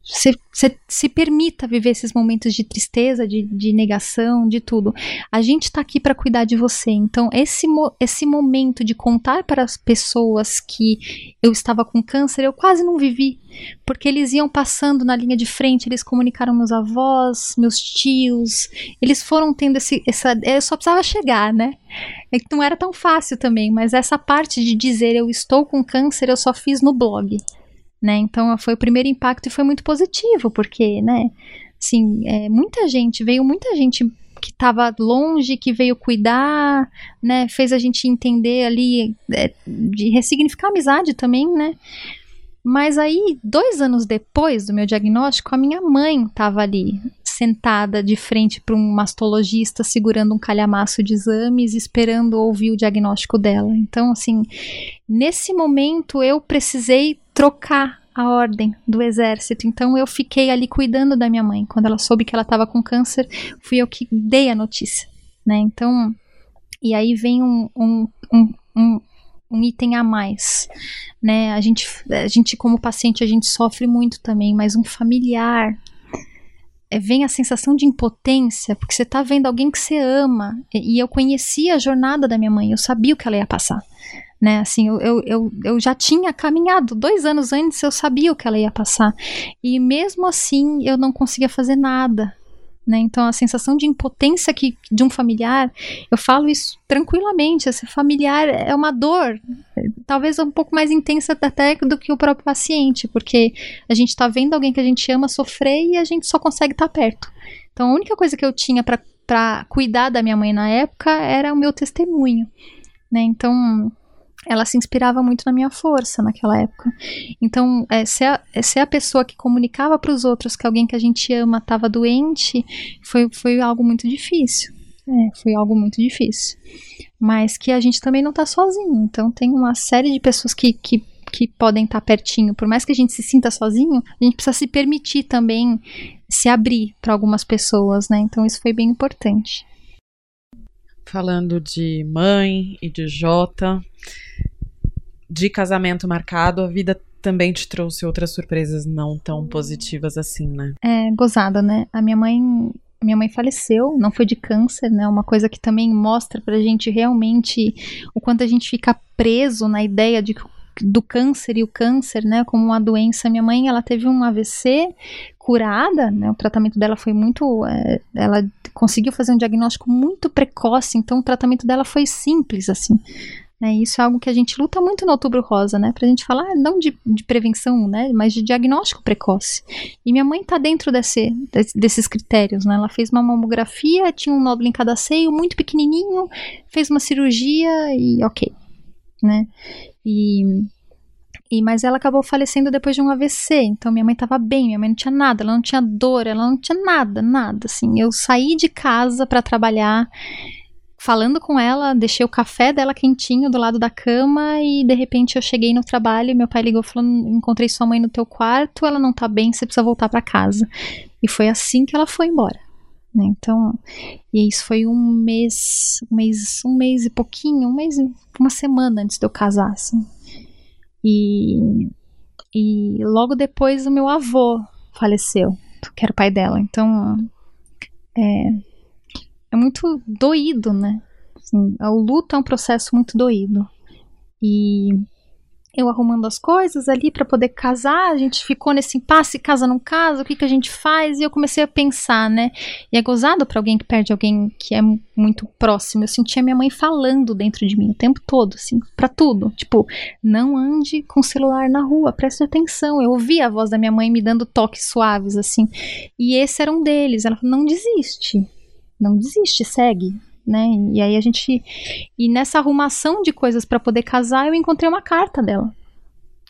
Você, você se permita viver esses momentos de tristeza, de, de negação, de tudo. A gente está aqui para cuidar de você. Então, esse, esse momento de contar para as pessoas que eu estava com câncer, eu quase não vivi. Porque eles iam passando na linha de frente, eles comunicaram meus avós, meus tios. Eles foram tendo esse. Essa, eu só precisava chegar, né? É não era tão fácil também, mas essa parte de dizer eu estou com câncer, eu só fiz no blog né? Então foi o primeiro impacto e foi muito positivo, porque, né? Assim, é, muita gente, veio muita gente que estava longe, que veio cuidar, né? Fez a gente entender ali, é, de ressignificar a amizade também, né? Mas aí, dois anos depois do meu diagnóstico, a minha mãe estava ali, sentada de frente para um mastologista, segurando um calhamaço de exames, esperando ouvir o diagnóstico dela. Então, assim, nesse momento eu precisei trocar a ordem do exército. Então eu fiquei ali cuidando da minha mãe. Quando ela soube que ela estava com câncer, fui eu que dei a notícia, né? Então, e aí vem um, um, um, um um item a mais, né? A gente, a gente como paciente a gente sofre muito também, mas um familiar vem a sensação de impotência porque você está vendo alguém que você ama e, e eu conhecia a jornada da minha mãe, eu sabia o que ela ia passar, né? Assim, eu, eu, eu já tinha caminhado dois anos antes, eu sabia o que ela ia passar e mesmo assim eu não conseguia fazer nada, né? Então, a sensação de impotência que, de um familiar, eu falo isso tranquilamente. Esse familiar é uma dor, talvez um pouco mais intensa até do que o próprio paciente, porque a gente está vendo alguém que a gente ama sofrer e a gente só consegue estar tá perto. Então, a única coisa que eu tinha para cuidar da minha mãe na época era o meu testemunho. Né? Então, ela se inspirava muito na minha força naquela época. Então, é, ser, a, é, a pessoa que comunicava para os outros que alguém que a gente ama estava doente foi, foi algo muito difícil. É, foi algo muito difícil. Mas que a gente também não está sozinho. Então, tem uma série de pessoas que, que, que podem estar tá pertinho. Por mais que a gente se sinta sozinho, a gente precisa se permitir também se abrir para algumas pessoas, né? Então, isso foi bem importante. Falando de mãe e de Jota, de casamento marcado, a vida também te trouxe outras surpresas não tão positivas assim, né? É, gozada, né? A minha mãe, minha mãe faleceu, não foi de câncer, né? Uma coisa que também mostra pra gente realmente o quanto a gente fica preso na ideia de do câncer e o câncer, né, como uma doença. Minha mãe, ela teve um AVC curada, né, o tratamento dela foi muito, é, ela conseguiu fazer um diagnóstico muito precoce, então o tratamento dela foi simples, assim. É, isso é algo que a gente luta muito no Outubro Rosa, né? Pra gente falar não de, de prevenção, né? Mas de diagnóstico precoce. E minha mãe tá dentro desse, desse, desses critérios, né? Ela fez uma mamografia, tinha um nódulo em cada seio, muito pequenininho, fez uma cirurgia e ok, né? E, e mas ela acabou falecendo depois de um AVC. Então minha mãe tava bem, minha mãe não tinha nada, ela não tinha dor, ela não tinha nada, nada. Assim, eu saí de casa para trabalhar falando com ela, deixei o café dela quentinho do lado da cama e de repente eu cheguei no trabalho e meu pai ligou falando: "Encontrei sua mãe no teu quarto, ela não tá bem, você precisa voltar para casa". E foi assim que ela foi embora. Né? Então, e isso foi um mês, um mês, um mês e pouquinho, um mês, uma semana antes de eu casar, assim. E, e logo depois o meu avô faleceu, que era o pai dela. Então, é, é muito doído, né? Assim, o luto é um processo muito doído. E eu arrumando as coisas ali para poder casar, a gente ficou nesse impasse, casa não casa, o que que a gente faz? E eu comecei a pensar, né? E é gozado para alguém que perde alguém que é muito próximo. Eu sentia minha mãe falando dentro de mim o tempo todo, assim, para tudo. Tipo, não ande com o celular na rua, preste atenção. Eu ouvia a voz da minha mãe me dando toques suaves, assim. E esse era um deles. Ela falou: não desiste não desiste, segue, né? E aí a gente e nessa arrumação de coisas para poder casar, eu encontrei uma carta dela.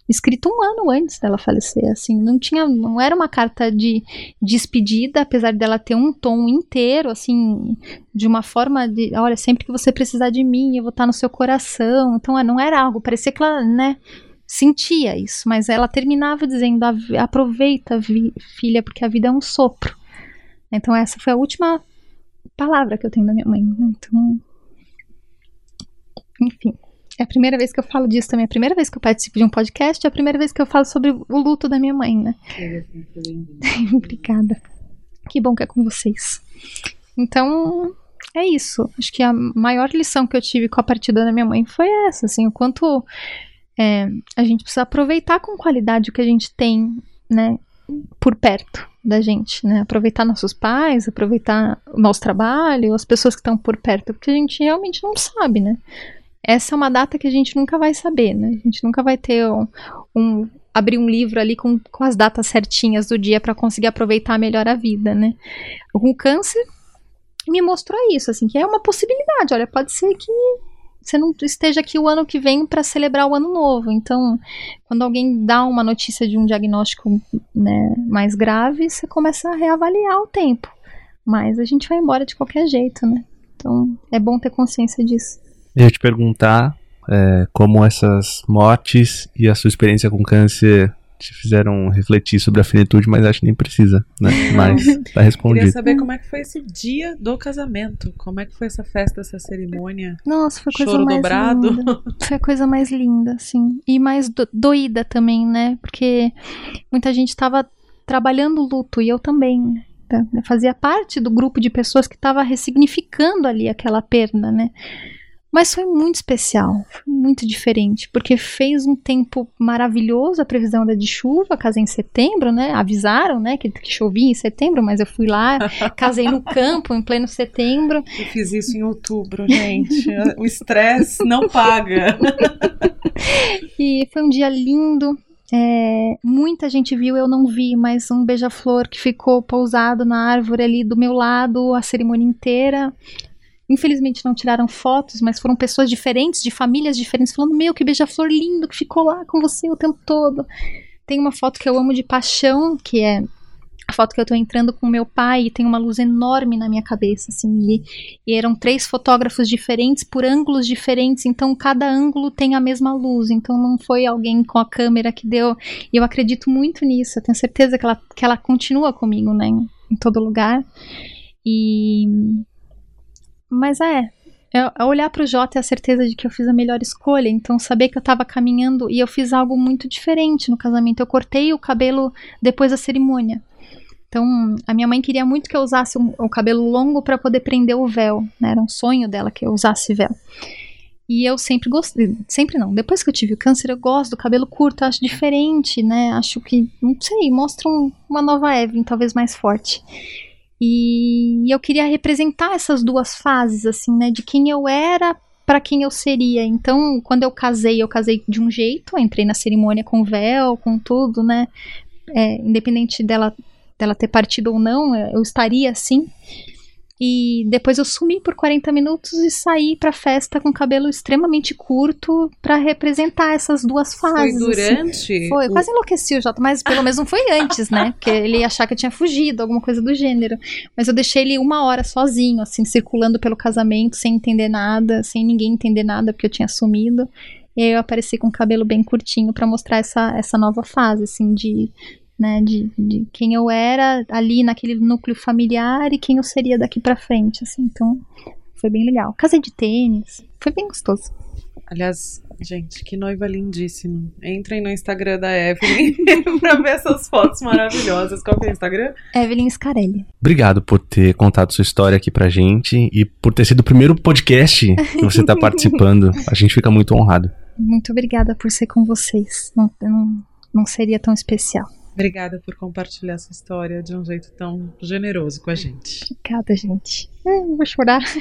Escrito um ano antes dela falecer, assim, não tinha, não era uma carta de despedida, apesar dela ter um tom inteiro, assim, de uma forma de, olha, sempre que você precisar de mim, eu vou estar no seu coração. Então, não era algo, parecia que ela, né, sentia isso, mas ela terminava dizendo: aproveita, filha, porque a vida é um sopro. Então, essa foi a última palavra que eu tenho da minha mãe. Né? Então, enfim. É a primeira vez que eu falo disso também. É a primeira vez que eu participo de um podcast. É a primeira vez que eu falo sobre o luto da minha mãe, né? Obrigada. Que bom que é com vocês. Então, é isso. Acho que a maior lição que eu tive com a partida da minha mãe foi essa, assim, o quanto é, a gente precisa aproveitar com qualidade o que a gente tem, né, por perto da gente, né? Aproveitar nossos pais, aproveitar o nosso trabalho, as pessoas que estão por perto, porque a gente realmente não sabe, né? Essa é uma data que a gente nunca vai saber, né? A gente nunca vai ter um, um abrir um livro ali com, com as datas certinhas do dia para conseguir aproveitar melhor a vida, né? Com câncer me mostrou isso, assim, que é uma possibilidade. Olha, pode ser que você não esteja aqui o ano que vem para celebrar o ano novo. Então, quando alguém dá uma notícia de um diagnóstico né, mais grave, você começa a reavaliar o tempo. Mas a gente vai embora de qualquer jeito, né? Então, é bom ter consciência disso. Eu te perguntar é, como essas mortes e a sua experiência com câncer te fizeram refletir sobre a finitude, mas acho que nem precisa, né? Mas tá respondido. Queria saber como é que foi esse dia do casamento, como é que foi essa festa, essa cerimônia. Nossa, foi coisa Choro mais dobrado. linda. Foi a coisa mais linda, assim. E mais do doída também, né? Porque muita gente tava trabalhando o luto, e eu também, né? Fazia parte do grupo de pessoas que estava ressignificando ali aquela perda, né? Mas foi muito especial, foi muito diferente, porque fez um tempo maravilhoso, a previsão era de chuva, casei em setembro, né? Avisaram, né, que, que chovia em setembro, mas eu fui lá, casei no campo em pleno setembro. Eu fiz isso em outubro, gente. o estresse não paga. e foi um dia lindo, é, muita gente viu, eu não vi, mas um beija-flor que ficou pousado na árvore ali do meu lado a cerimônia inteira. Infelizmente não tiraram fotos, mas foram pessoas diferentes, de famílias diferentes, falando: Meu, que beija-flor lindo que ficou lá com você o tempo todo. Tem uma foto que eu amo de paixão, que é a foto que eu tô entrando com meu pai e tem uma luz enorme na minha cabeça, assim, e, e, eram três fotógrafos diferentes por ângulos diferentes, então cada ângulo tem a mesma luz, então não foi alguém com a câmera que deu, e eu acredito muito nisso, eu tenho certeza que ela, que ela continua comigo, né, em, todo lugar, e mas é, é olhar para o Jota é a certeza de que eu fiz a melhor escolha. Então, saber que eu estava caminhando e eu fiz algo muito diferente no casamento. Eu cortei o cabelo depois da cerimônia. Então, a minha mãe queria muito que eu usasse um, o cabelo longo para poder prender o véu. Né? Era um sonho dela que eu usasse véu. E eu sempre gostei, sempre não. Depois que eu tive o câncer, eu gosto do cabelo curto, acho diferente, né? Acho que, não sei, mostra um, uma nova Evelyn, talvez mais forte. E eu queria representar essas duas fases, assim, né? De quem eu era para quem eu seria. Então, quando eu casei, eu casei de um jeito, entrei na cerimônia com véu, com tudo, né? É, independente dela, dela ter partido ou não, eu estaria assim. E depois eu sumi por 40 minutos e saí pra festa com cabelo extremamente curto para representar essas duas fases. Foi assim. durante? Assim. Foi, eu quase enlouqueci o Jota, mas pelo menos não foi antes, né? Porque ele ia achar que eu tinha fugido, alguma coisa do gênero. Mas eu deixei ele uma hora sozinho, assim, circulando pelo casamento, sem entender nada, sem ninguém entender nada, porque eu tinha sumido. E aí eu apareci com o cabelo bem curtinho para mostrar essa, essa nova fase, assim, de né, de, de quem eu era ali naquele núcleo familiar e quem eu seria daqui para frente, assim, então foi bem legal. Casei de tênis, foi bem gostoso. Aliás, gente, que noiva lindíssima. Entrem no Instagram da Evelyn pra ver essas fotos maravilhosas. Qual que é o Instagram? Evelyn Scarelli. Obrigado por ter contado sua história aqui pra gente e por ter sido o primeiro podcast que você tá participando. A gente fica muito honrado. Muito obrigada por ser com vocês. Não, não, não seria tão especial. Obrigada por compartilhar essa história de um jeito tão generoso com a gente. Obrigada, gente. Eu vou chorar.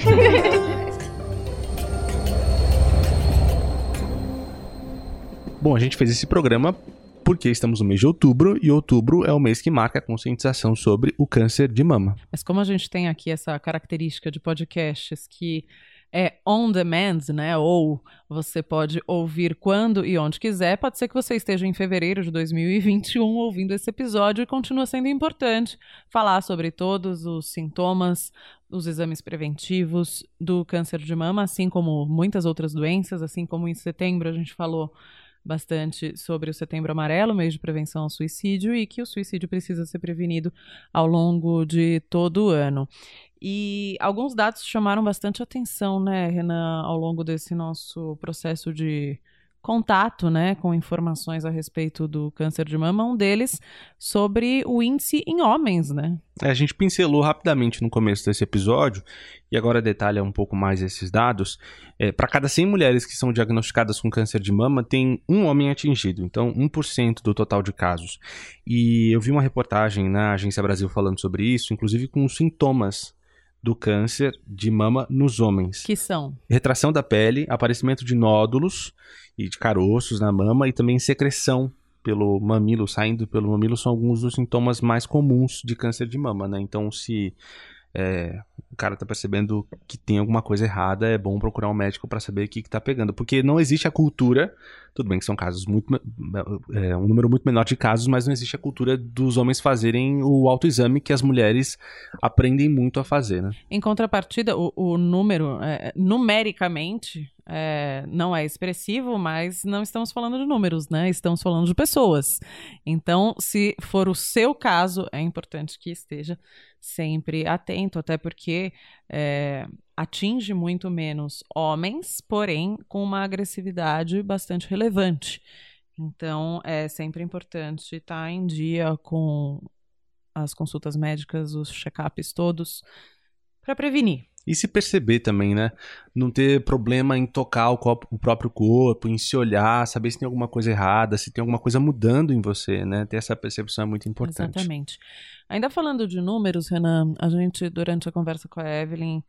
Bom, a gente fez esse programa porque estamos no mês de outubro e outubro é o mês que marca a conscientização sobre o câncer de mama. Mas como a gente tem aqui essa característica de podcasts que é on demand, né? Ou você pode ouvir quando e onde quiser. Pode ser que você esteja em fevereiro de 2021 ouvindo esse episódio e continua sendo importante falar sobre todos os sintomas, os exames preventivos do câncer de mama, assim como muitas outras doenças, assim como em setembro a gente falou bastante sobre o Setembro Amarelo, mês de prevenção ao suicídio, e que o suicídio precisa ser prevenido ao longo de todo o ano. E alguns dados chamaram bastante atenção, né, Renan, ao longo desse nosso processo de contato né, com informações a respeito do câncer de mama, um deles sobre o índice em homens, né? É, a gente pincelou rapidamente no começo desse episódio e agora detalha um pouco mais esses dados. É, Para cada 100 mulheres que são diagnosticadas com câncer de mama, tem um homem atingido, então 1% do total de casos. E eu vi uma reportagem na Agência Brasil falando sobre isso, inclusive com os sintomas do câncer de mama nos homens. Que são? Retração da pele, aparecimento de nódulos e de caroços na mama e também secreção pelo mamilo, saindo pelo mamilo, são alguns dos sintomas mais comuns de câncer de mama, né? Então, se é, o cara tá percebendo que tem alguma coisa errada, é bom procurar um médico para saber o que, que tá pegando. Porque não existe a cultura, tudo bem que são casos muito. É, um número muito menor de casos, mas não existe a cultura dos homens fazerem o autoexame que as mulheres aprendem muito a fazer, né? Em contrapartida, o, o número, é, numericamente, é, não é expressivo, mas não estamos falando de números, né? Estamos falando de pessoas. Então, se for o seu caso, é importante que esteja sempre atento, até porque é, atinge muito menos homens, porém com uma agressividade bastante relevante. Então, é sempre importante estar em dia com as consultas médicas, os check-ups todos, para prevenir. E se perceber também, né? Não ter problema em tocar o, corpo, o, próprio corpo, em se olhar, saber se tem alguma coisa errada, se tem alguma coisa mudando em você, né? Ter essa percepção é muito importante. Exatamente. Ainda falando de números, Renan, a gente, durante a conversa com a Evelyn,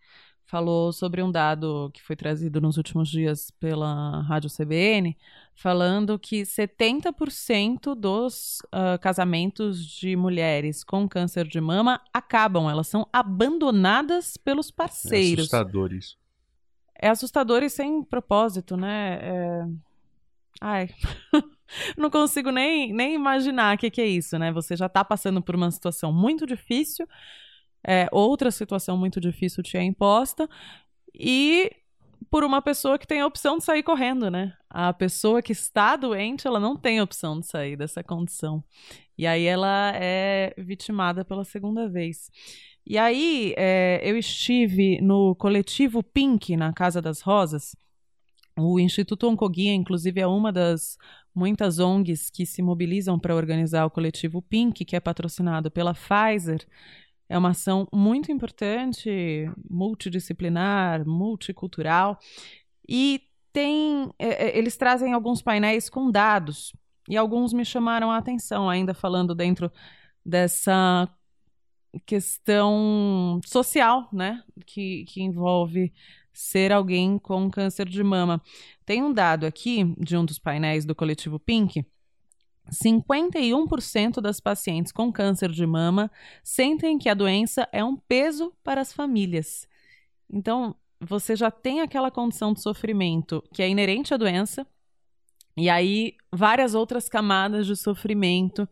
falou sobre um dado que foi trazido nos últimos dias pela Rádio CBN, falando que 70% dos uh, casamentos de mulheres com câncer de mama acabam, elas são abandonadas pelos parceiros. É assustador isso. É assustador e sem propósito, né? É... Ai. Não consigo nem, nem imaginar o que, que é isso, né? Você já está passando por uma situação muito difícil é, outra situação muito difícil te é imposta e por uma pessoa que tem a opção de sair correndo, né? A pessoa que está doente, ela não tem opção de sair dessa condição. E aí ela é vitimada pela segunda vez. E aí é, eu estive no coletivo Pink, na Casa das Rosas. O Instituto Oncoguia, inclusive, é uma das muitas ONGs que se mobilizam para organizar o coletivo Pink, que é patrocinado pela Pfizer. É uma ação muito importante, multidisciplinar, multicultural, e tem, é, é, eles trazem alguns painéis com dados, e alguns me chamaram a atenção, ainda falando dentro dessa questão social, né, que, que envolve ser alguém com câncer de mama. Tem um dado aqui de um dos painéis do coletivo Pink 51% das pacientes com câncer de mama sentem que a doença é um peso para as famílias. Então, você já tem aquela condição de sofrimento que é inerente à doença, e aí várias outras camadas de sofrimento,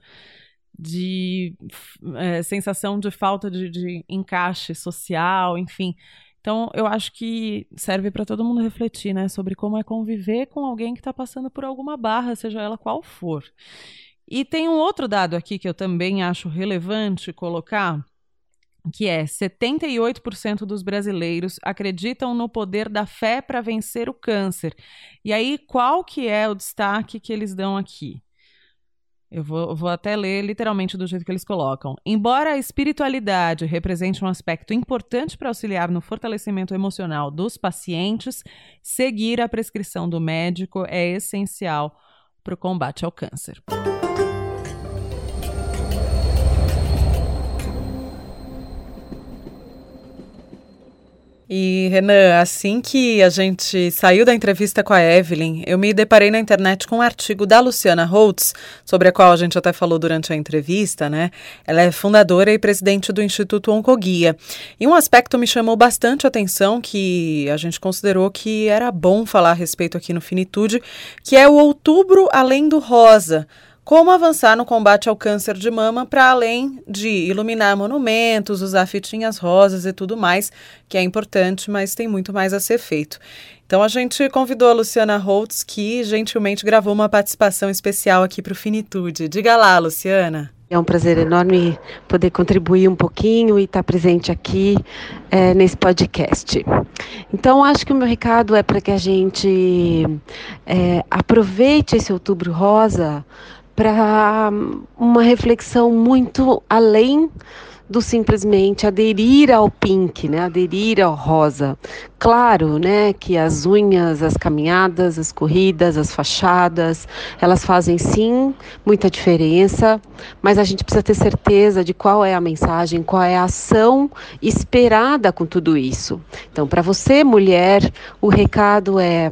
de é, sensação de falta de, de encaixe social, enfim. Então, eu acho que serve para todo mundo refletir, né, sobre como é conviver com alguém que está passando por alguma barra, seja ela qual for. E tem um outro dado aqui que eu também acho relevante colocar, que é 78% dos brasileiros acreditam no poder da fé para vencer o câncer. E aí, qual que é o destaque que eles dão aqui? Eu vou, vou, até ler literalmente do jeito que eles colocam. Embora a espiritualidade represente um aspecto importante para auxiliar no fortalecimento emocional dos pacientes, seguir a prescrição do médico é essencial para o combate ao câncer. E, Renan, assim que a gente saiu da entrevista com a Evelyn, eu me deparei na internet com um artigo da Luciana Holtz, sobre a qual a gente até falou durante a entrevista, né? Ela é fundadora e presidente do Instituto Oncoguia. E um aspecto me chamou bastante atenção, que a gente considerou que era bom falar a respeito aqui no Finitude, que é o Outubro Além do Rosa como avançar no combate ao câncer de mama para além de iluminar monumentos, usar fitinhas rosas e tudo mais, que é importante, mas tem muito mais a ser feito. Então a gente convidou a Luciana Holtz, que gentilmente gravou uma participação especial aqui para o Finitude. Diga lá, Luciana. É um prazer enorme poder contribuir um pouquinho e estar presente aqui é, nesse podcast. Então, acho que o meu recado é para que a gente é, aproveite esse Outubro Rosa para uma reflexão muito além do simplesmente aderir ao pink, né? Aderir ao rosa. Claro, né, que as unhas, as caminhadas, as corridas, as fachadas, elas fazem sim muita diferença, mas a gente precisa ter certeza de qual é a mensagem, qual é a ação esperada com tudo isso. Então, para você, mulher, o recado é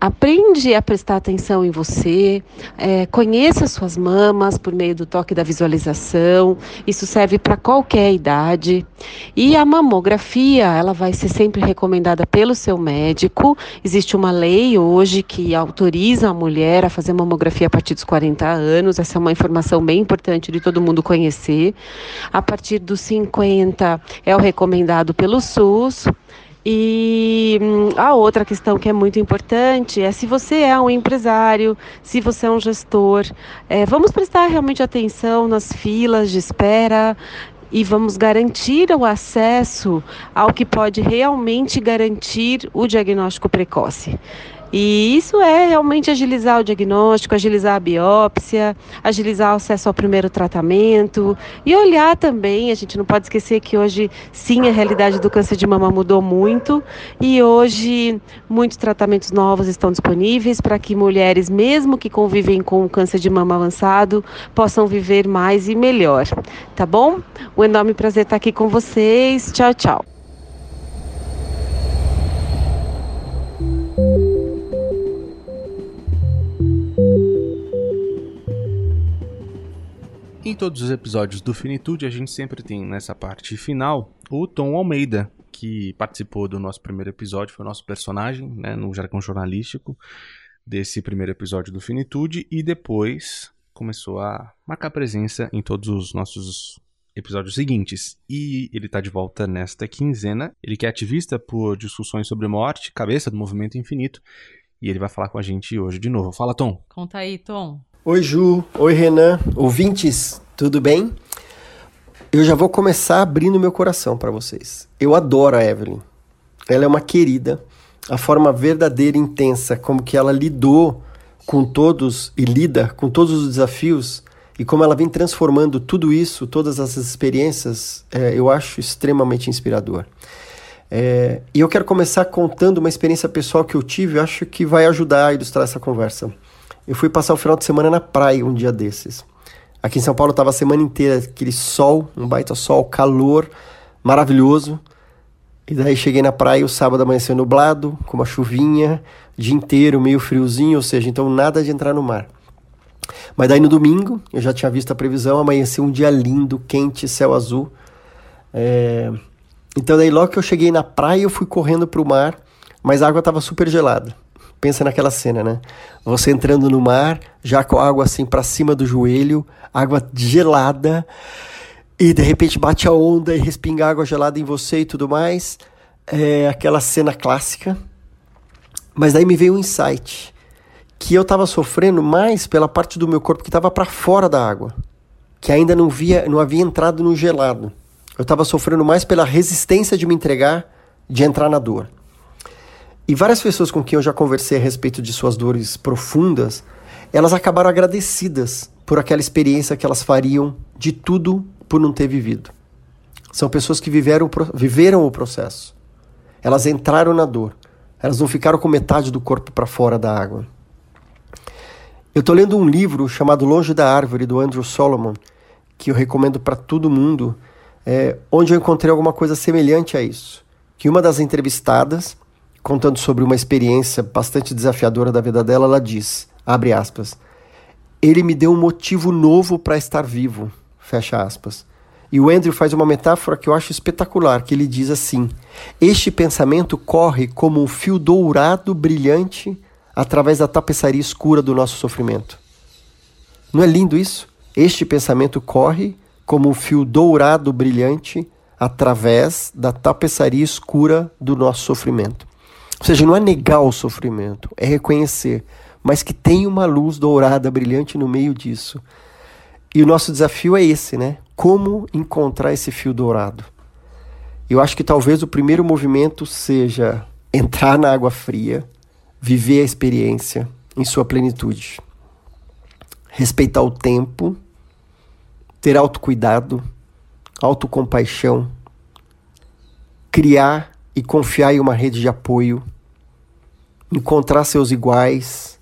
Aprende a prestar atenção em você, é, conheça suas mamas por meio do toque da visualização. Isso serve para qualquer idade. E a mamografia, ela vai ser sempre recomendada pelo seu médico. Existe uma lei hoje que autoriza a mulher a fazer mamografia a partir dos 40 anos. Essa é uma informação bem importante de todo mundo conhecer. A partir dos 50 é o recomendado pelo SUS. E hum, a outra questão que é muito importante é se você é um empresário, se você é um gestor, é, vamos prestar realmente atenção nas filas de espera e vamos garantir o acesso ao que pode realmente garantir o diagnóstico precoce. E isso é realmente agilizar o diagnóstico, agilizar a biópsia, agilizar o acesso ao primeiro tratamento e olhar também, a gente não pode esquecer que hoje sim a realidade do câncer de mama mudou muito e hoje muitos tratamentos novos estão disponíveis para que mulheres, mesmo que convivem com câncer de mama avançado, possam viver mais e melhor. Tá bom? Um enorme prazer estar aqui com vocês. Tchau, tchau. Em todos os episódios do Finitude, a gente sempre tem nessa parte final o Tom Almeida, que participou do nosso primeiro episódio, foi o nosso personagem, né, no jargão jornalístico desse primeiro episódio do Finitude, e depois começou a marcar presença em todos os nossos episódios seguintes. E ele está de volta nesta quinzena. Ele que é ativista por discussões sobre morte, cabeça do movimento infinito, e ele vai falar com a gente hoje de novo. Fala, Tom. Conta aí, Tom. Oi, Ju. Oi, Renan. Ouvintes, tudo bem? Eu já vou começar abrindo meu coração para vocês. Eu adoro a Evelyn. Ela é uma querida. A forma verdadeira e intensa como que ela lidou com todos e lida com todos os desafios e como ela vem transformando tudo isso, todas essas experiências, é, eu acho extremamente inspirador. É, e eu quero começar contando uma experiência pessoal que eu tive, eu acho que vai ajudar a ilustrar essa conversa. Eu fui passar o final de semana na praia um dia desses. Aqui em São Paulo estava a semana inteira aquele sol, um baita sol, calor, maravilhoso. E daí cheguei na praia, o sábado amanheceu nublado, com uma chuvinha, dia inteiro meio friozinho, ou seja, então nada de entrar no mar. Mas daí no domingo, eu já tinha visto a previsão, amanheceu um dia lindo, quente, céu azul. É... Então daí logo que eu cheguei na praia, eu fui correndo para o mar, mas a água estava super gelada. Pensa naquela cena, né? Você entrando no mar, já com a água assim para cima do joelho, água gelada, e de repente bate a onda e respinga água gelada em você e tudo mais. É aquela cena clássica. Mas daí me veio um insight que eu estava sofrendo mais pela parte do meu corpo que estava para fora da água, que ainda não via, não havia entrado no gelado. Eu estava sofrendo mais pela resistência de me entregar, de entrar na dor. E várias pessoas com quem eu já conversei a respeito de suas dores profundas, elas acabaram agradecidas por aquela experiência que elas fariam de tudo por não ter vivido. São pessoas que viveram, viveram o processo. Elas entraram na dor. Elas não ficaram com metade do corpo para fora da água. Eu estou lendo um livro chamado Longe da Árvore, do Andrew Solomon, que eu recomendo para todo mundo, é, onde eu encontrei alguma coisa semelhante a isso. Que uma das entrevistadas contando sobre uma experiência bastante desafiadora da vida dela, ela diz, abre aspas, ele me deu um motivo novo para estar vivo, fecha aspas. E o Andrew faz uma metáfora que eu acho espetacular, que ele diz assim: Este pensamento corre como um fio dourado brilhante através da tapeçaria escura do nosso sofrimento. Não é lindo isso? Este pensamento corre como um fio dourado brilhante através da tapeçaria escura do nosso sofrimento. Ou seja, não é negar o sofrimento, é reconhecer, mas que tem uma luz dourada brilhante no meio disso. E o nosso desafio é esse, né? Como encontrar esse fio dourado? Eu acho que talvez o primeiro movimento seja entrar na água fria, viver a experiência em sua plenitude, respeitar o tempo, ter autocuidado, autocompaixão, criar e confiar em uma rede de apoio, encontrar seus iguais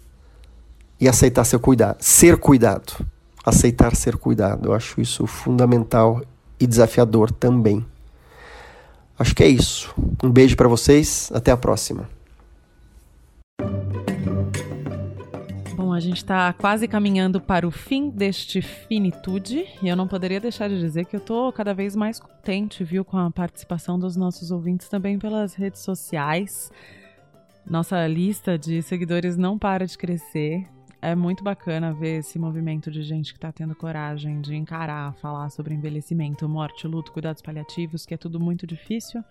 e aceitar ser cuidado, ser cuidado, aceitar ser cuidado. Eu acho isso fundamental e desafiador também. Acho que é isso. Um beijo para vocês, até a próxima. A gente está quase caminhando para o fim deste Finitude e eu não poderia deixar de dizer que eu estou cada vez mais contente, viu, com a participação dos nossos ouvintes também pelas redes sociais. Nossa lista de seguidores não para de crescer. É muito bacana ver esse movimento de gente que está tendo coragem de encarar, falar sobre envelhecimento, morte, luto, cuidados paliativos, que é tudo muito difícil.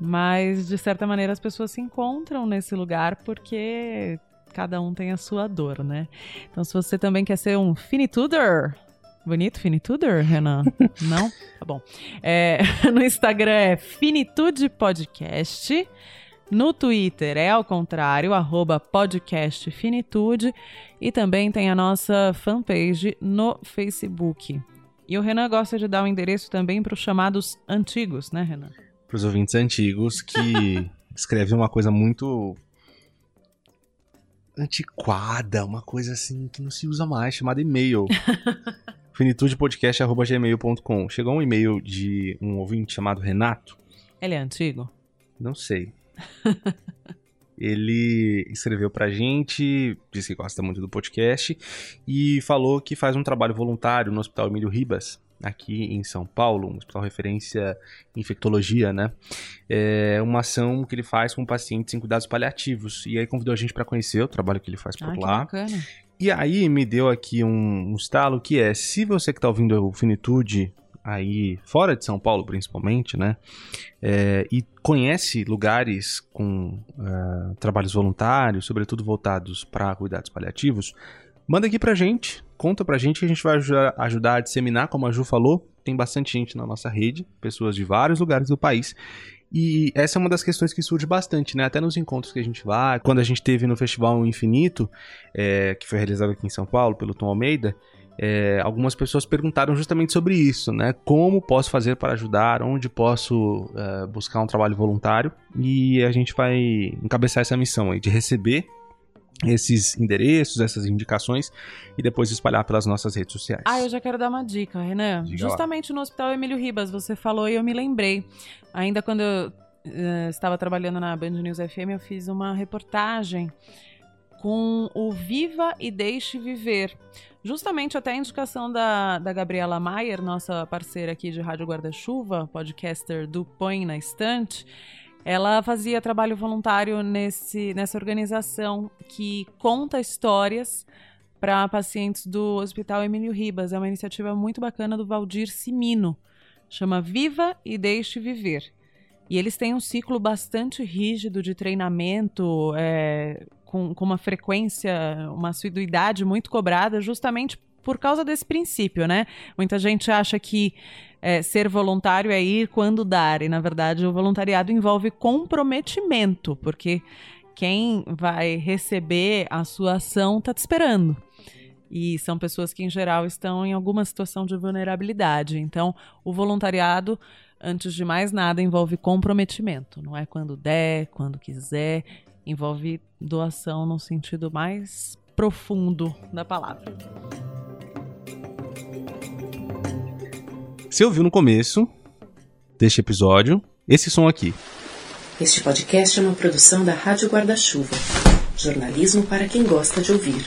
Mas, de certa maneira, as pessoas se encontram nesse lugar porque cada um tem a sua dor, né? Então, se você também quer ser um finituder, bonito finituder, Renan? Não? Tá bom. É, no Instagram é Finitude Podcast. No Twitter é ao contrário, arroba podcast Finitude. E também tem a nossa fanpage no Facebook. E o Renan gosta de dar o um endereço também para os chamados antigos, né, Renan? Para os ouvintes antigos que escrevem uma coisa muito antiquada, uma coisa assim que não se usa mais, chamada e-mail. finitudepodcast.gmail.com Chegou um e-mail de um ouvinte chamado Renato. Ele é antigo? Não sei. Ele escreveu pra gente, disse que gosta muito do podcast e falou que faz um trabalho voluntário no Hospital Emílio Ribas, aqui em São Paulo, um hospital referência em infectologia, né? É uma ação que ele faz com pacientes em cuidados paliativos. E aí convidou a gente para conhecer o trabalho que ele faz por ah, lá. bacana. E aí me deu aqui um, um estalo que é, se você que está ouvindo o Finitude aí fora de São Paulo principalmente, né? É, e conhece lugares com uh, trabalhos voluntários, sobretudo voltados para cuidados paliativos, manda aqui pra gente, conta pra gente que a gente vai ajudar, ajudar a disseminar, como a Ju falou, tem bastante gente na nossa rede, pessoas de vários lugares do país. E essa é uma das questões que surge bastante, né? Até nos encontros que a gente vai, quando a gente teve no Festival Infinito, é, que foi realizado aqui em São Paulo pelo Tom Almeida, é, algumas pessoas perguntaram justamente sobre isso, né? Como posso fazer para ajudar? Onde posso é, buscar um trabalho voluntário? E a gente vai encabeçar essa missão aí de receber esses endereços, essas indicações e depois espalhar pelas nossas redes sociais. Ah, eu já quero dar uma dica, Renan. Diga Justamente lá. no Hospital Emílio Ribas, você falou e eu me lembrei. Ainda quando eu uh, estava trabalhando na Band News FM, eu fiz uma reportagem com o Viva e Deixe Viver. Justamente até a indicação da, da Gabriela Maier, nossa parceira aqui de Rádio Guarda-Chuva, podcaster do Põe na Estante, ela fazia trabalho voluntário nesse, nessa organização que conta histórias para pacientes do Hospital Emílio Ribas. É uma iniciativa muito bacana do Valdir Simino. Chama Viva e Deixe Viver. E eles têm um ciclo bastante rígido de treinamento, é, com, com uma frequência, uma assiduidade muito cobrada, justamente por causa desse princípio, né? Muita gente acha que é, ser voluntário é ir quando dar, e na verdade o voluntariado envolve comprometimento, porque quem vai receber a sua ação está te esperando. E são pessoas que, em geral, estão em alguma situação de vulnerabilidade. Então, o voluntariado, antes de mais nada, envolve comprometimento. Não é quando der, quando quiser, envolve doação no sentido mais profundo da palavra. Você ouviu no começo deste episódio esse som aqui. Este podcast é uma produção da Rádio Guarda-Chuva. Jornalismo para quem gosta de ouvir.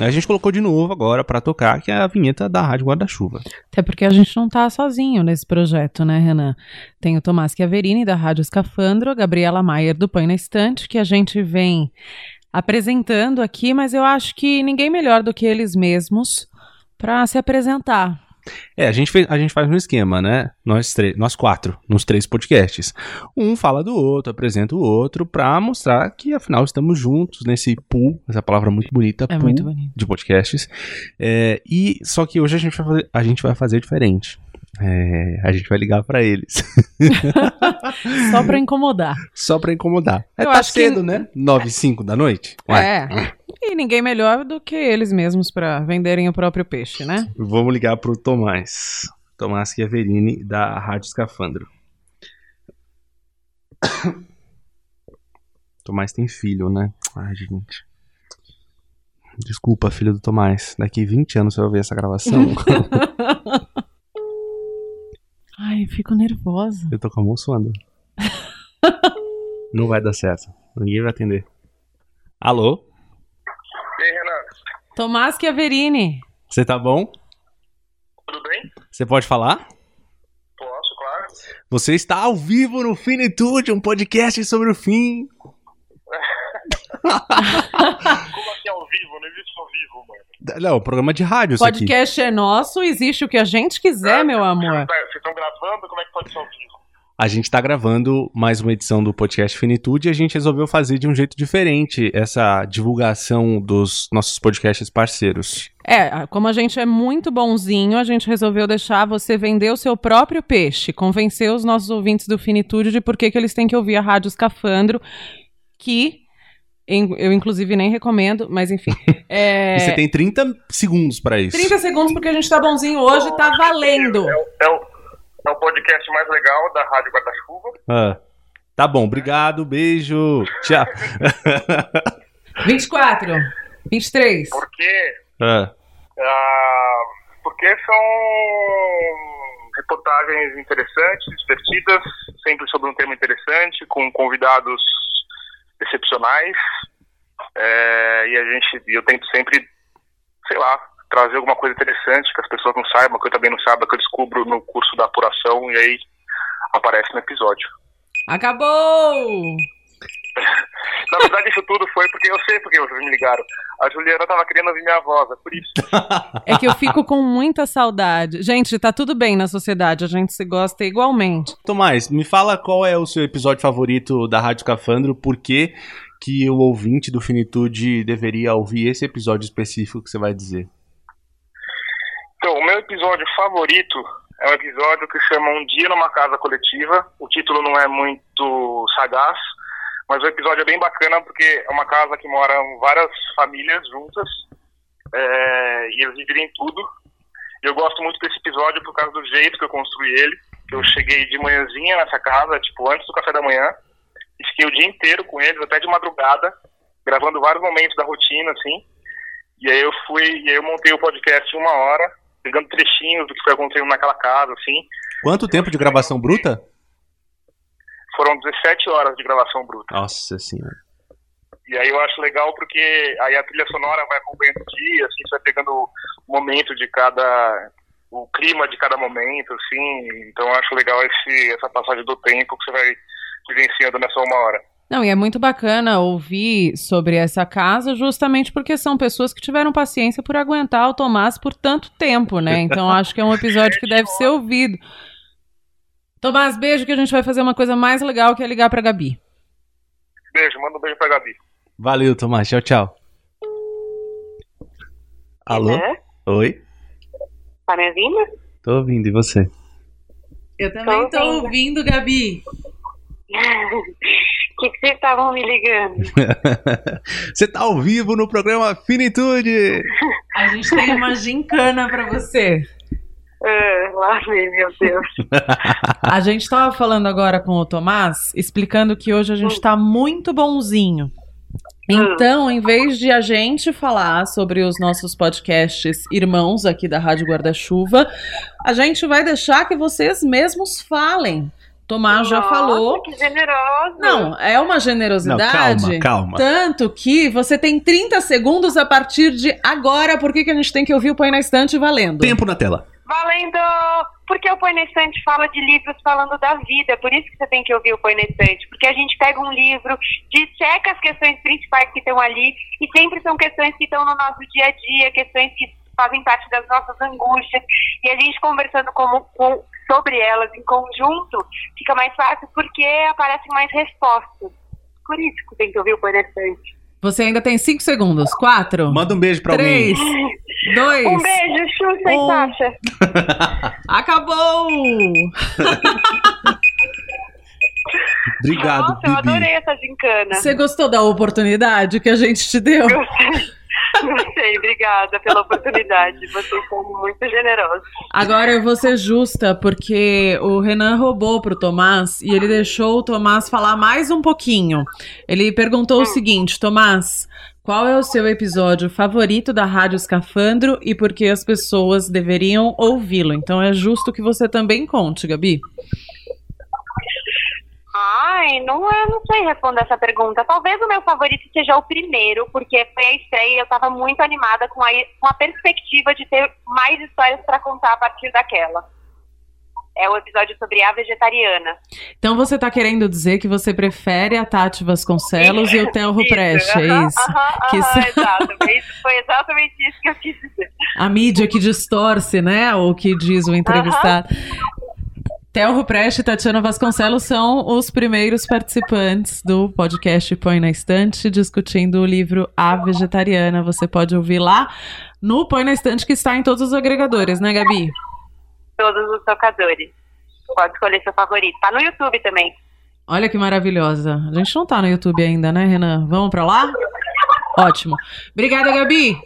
A gente colocou de novo agora para tocar, que é a vinheta da Rádio Guarda-Chuva. Até porque a gente não tá sozinho nesse projeto, né, Renan? Tem o Tomás Chiaverini, da Rádio Escafandro, a Gabriela Maier, do Põe na Estante, que a gente vem apresentando aqui, mas eu acho que ninguém melhor do que eles mesmos para se apresentar. É, a gente, fez, a gente faz um esquema, né? Nós, três, nós quatro, nos três podcasts. Um fala do outro, apresenta o outro, pra mostrar que, afinal, estamos juntos nesse pool, essa palavra muito bonita, É pool muito de podcasts. É, e Só que hoje a gente vai fazer, a gente vai fazer diferente. É, a gente vai ligar pra eles. Só para incomodar. Só pra incomodar. É, Eu tá acho que- cedo, né? 9 e 5 da noite? Ué, É. E ninguém melhor do que eles mesmos para venderem o próprio peixe, né? Vamos ligar pro Tomás. Tomás Chiaverini, da Rádio Escafandro. Tomás tem filho, né? Ai, gente. Desculpa, filho do Tomás. Daqui 20 anos você vai ver essa gravação. Ai, fico nervosa. Eu tô com a mão suando. Não vai dar certo. Ninguém vai atender. Alô? E aí, Renan, Tomás Chiaverini. Você tá bom? tudo bem? Você pode falar? Posso, claro. Você está ao vivo no Finitude, um podcast sobre o fim. Ao vivo? Não existe ao vivo, mano. Não, programa de rádio isso aqui. Podcast é nosso, existe o que a gente quiser, meu amor. Vocês estão gravando? Como é que pode ser ao vivo? A gente tá gravando mais uma edição do podcast Finitude e a gente resolveu fazer de um jeito diferente essa divulgação dos nossos podcasts parceiros. É, como a gente é muito bonzinho, a gente resolveu deixar você vender o seu próprio peixe, convencer os nossos ouvintes do Finitude de por que, que eles têm que ouvir a Rádio Escafandro, que eu inclusive nem recomendo, mas enfim. É, E você tem 30 segundos pra isso. 30 segundos porque a gente tá bonzinho hoje, tá valendo. É, o- é, o, é o podcast mais legal da Rádio Guarda-Chuva. Ah, tá bom, obrigado, beijo, tchau. 24, 23. Porque, Ah, ah, porque são reportagens interessantes, divertidas, sempre sobre um tema interessante, com convidados excepcionais. É, e a gente, eu tento sempre, sei lá, trazer alguma coisa interessante que as pessoas não saibam, que eu também não saiba, que eu descubro no curso da apuração e aí aparece no episódio. Acabou! Na verdade, isso tudo foi porque eu sei porque vocês me ligaram. A Juliana tava querendo ouvir minha voz, é por isso. É que eu fico com muita saudade. Gente, tá tudo bem na sociedade, a gente se gosta igualmente. Tomás, me fala qual é o seu episódio favorito da Rádio Cafandro, por que que o ouvinte do Finitude deveria ouvir esse episódio específico que você vai dizer? Então, o meu episódio favorito é um episódio que chama Um Dia numa Casa Coletiva. O título não é muito sagaz, mas o episódio é bem bacana porque é uma casa que moram várias famílias juntas é, e eles dividem tudo. Eu gosto muito desse episódio por causa do jeito que eu construí ele. Eu cheguei de manhãzinha nessa casa, tipo, antes do café da manhã, e fiquei o dia inteiro com eles, até de madrugada, gravando vários momentos da rotina, assim. E aí eu fui, e aí eu montei o podcast uma hora, pegando trechinhos do que foi acontecendo naquela casa, assim. Quanto tempo de gravação bruta? Foram 17 horas de gravação bruta. Nossa senhora. E aí eu acho legal porque aí a trilha sonora vai acompanhando o dia, assim, você vai pegando o momento de cada. o clima de cada momento, assim. Então eu acho legal esse, essa passagem do tempo que você vai vivenciando nessa uma hora. Não, e é muito bacana ouvir sobre essa casa, justamente porque são pessoas que tiveram paciência por aguentar o Tomás por tanto tempo, né? Então acho que é um episódio que deve ser ouvido. Tomás, beijo que a gente vai fazer uma coisa mais legal que é ligar pra Gabi. Beijo, manda um beijo pra Gabi. Valeu, Tomás. Tchau, tchau. Alô? Né? Oi? Tá me ouvindo? Tô ouvindo, e você? Eu também tô ouvindo, Gabi. O que, que vocês estavam me ligando? você tá ao vivo no programa Finitude! A gente tem uma gincana pra você. Ah, lá vem, meu Deus. A gente tava falando agora com o Tomás, explicando que hoje a gente tá muito bonzinho. Então, em vez de a gente falar sobre os nossos podcasts irmãos aqui da Rádio Guarda-Chuva, a gente vai deixar que vocês mesmos falem. Tomás já Nossa, falou. Que generoso. Não, é uma Não, generosidade. calma, calma. Tanto que você tem 30 segundos a partir de agora. Por que, que a gente tem que ouvir o Põe na Estante valendo? Tempo na tela. Valendo! Porque o Põe na Estante fala de livros falando da vida, por isso que você tem que ouvir o Põe na Estante. Porque a gente pega um livro, disseca as questões principais que estão ali, e sempre são questões que estão no nosso dia a dia, questões que fazem parte das nossas angústias, e a gente conversando como, com, sobre elas em conjunto, fica mais fácil porque aparecem mais respostas. Por isso que tem que ouvir o Põe na Estante. Você ainda tem cinco segundos. Quatro. Manda um beijo pra Três. alguém. Dois. Um beijo, Xuxa Um. e Sasha. Acabou! Obrigado, Nossa, eu Bibi. adorei essa gincana. Você gostou da oportunidade que a gente te deu? Gostei. Gostei, obrigada pela oportunidade. Vocês são muito generosos. Agora eu vou ser justa, porque o Renan roubou pro Tomás e ele deixou o Tomás falar mais um pouquinho. Ele perguntou o seguinte: Tomás, qual é o seu episódio favorito da Rádio Escafandro e por que as pessoas deveriam ouvi-lo? Então é justo que você também conte, Gabi. Ai, não, eu não sei responder essa pergunta. Talvez o meu favorito seja o primeiro, porque foi a estreia e eu estava muito animada com a, com a perspectiva de ter mais histórias para contar a partir daquela. É o episódio sobre a vegetariana. Então você tá querendo dizer que você prefere a Tati Vasconcelos e o Isso, Preste, é aham, isso? aham, Que aham. Foi exatamente isso que eu quis dizer. A mídia que distorce, né? O que diz o entrevistado. Telro Preste e Tatiana Vasconcelos são os primeiros participantes do podcast Põe na Estante, discutindo o livro A Vegetariana. Você pode ouvir lá no Põe na Estante, que está em todos os agregadores, né, Gabi? Todos os tocadores. Pode escolher seu favorito. Tá no YouTube também. Olha que maravilhosa. A gente não tá no YouTube ainda, né, Renan? Vamos pra lá? Ótimo. Obrigada, Gabi.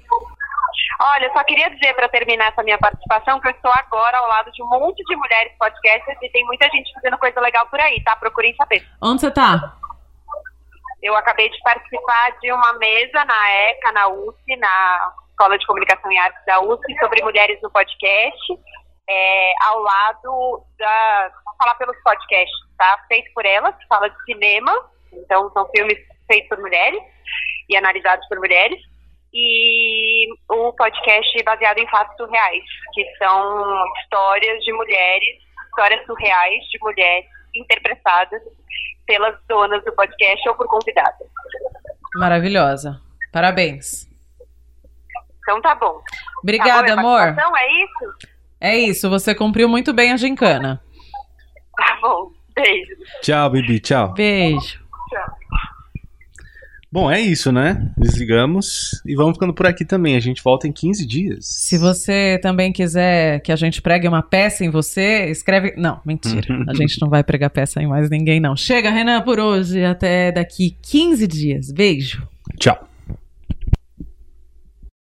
Olha, eu só queria dizer para terminar essa minha participação que eu estou agora ao lado de um monte de mulheres podcasters e tem muita gente fazendo coisa legal por aí, tá? Procurem saber. Onde você tá? Eu acabei de participar de uma mesa na ECA, na USP, na Escola de Comunicação e Artes da USP, sobre mulheres no podcast, é, ao lado da. Vou falar pelos podcasts, tá? Feito por elas, que fala de cinema, então são filmes feitos por mulheres e analisados por mulheres. E o podcast baseado em fatos surreais, que são histórias de mulheres, histórias surreais de mulheres interpretadas pelas donas do podcast ou por convidadas. Maravilhosa. Parabéns. Então tá bom. Obrigada, Acabou minha amor. participação, é isso? É isso, você cumpriu muito bem a gincana. Tá bom. Beijo. Tchau, Bibi. Tchau. Beijo. Bom, é isso, né? Desligamos e vamos ficando por aqui também. A gente volta em 15 dias. Se você também quiser que a gente pregue uma peça em você, escreve. Não, mentira. A gente não vai pregar peça em mais ninguém, não. Chega, Renan, por hoje. Até daqui 15 dias. Beijo. Tchau.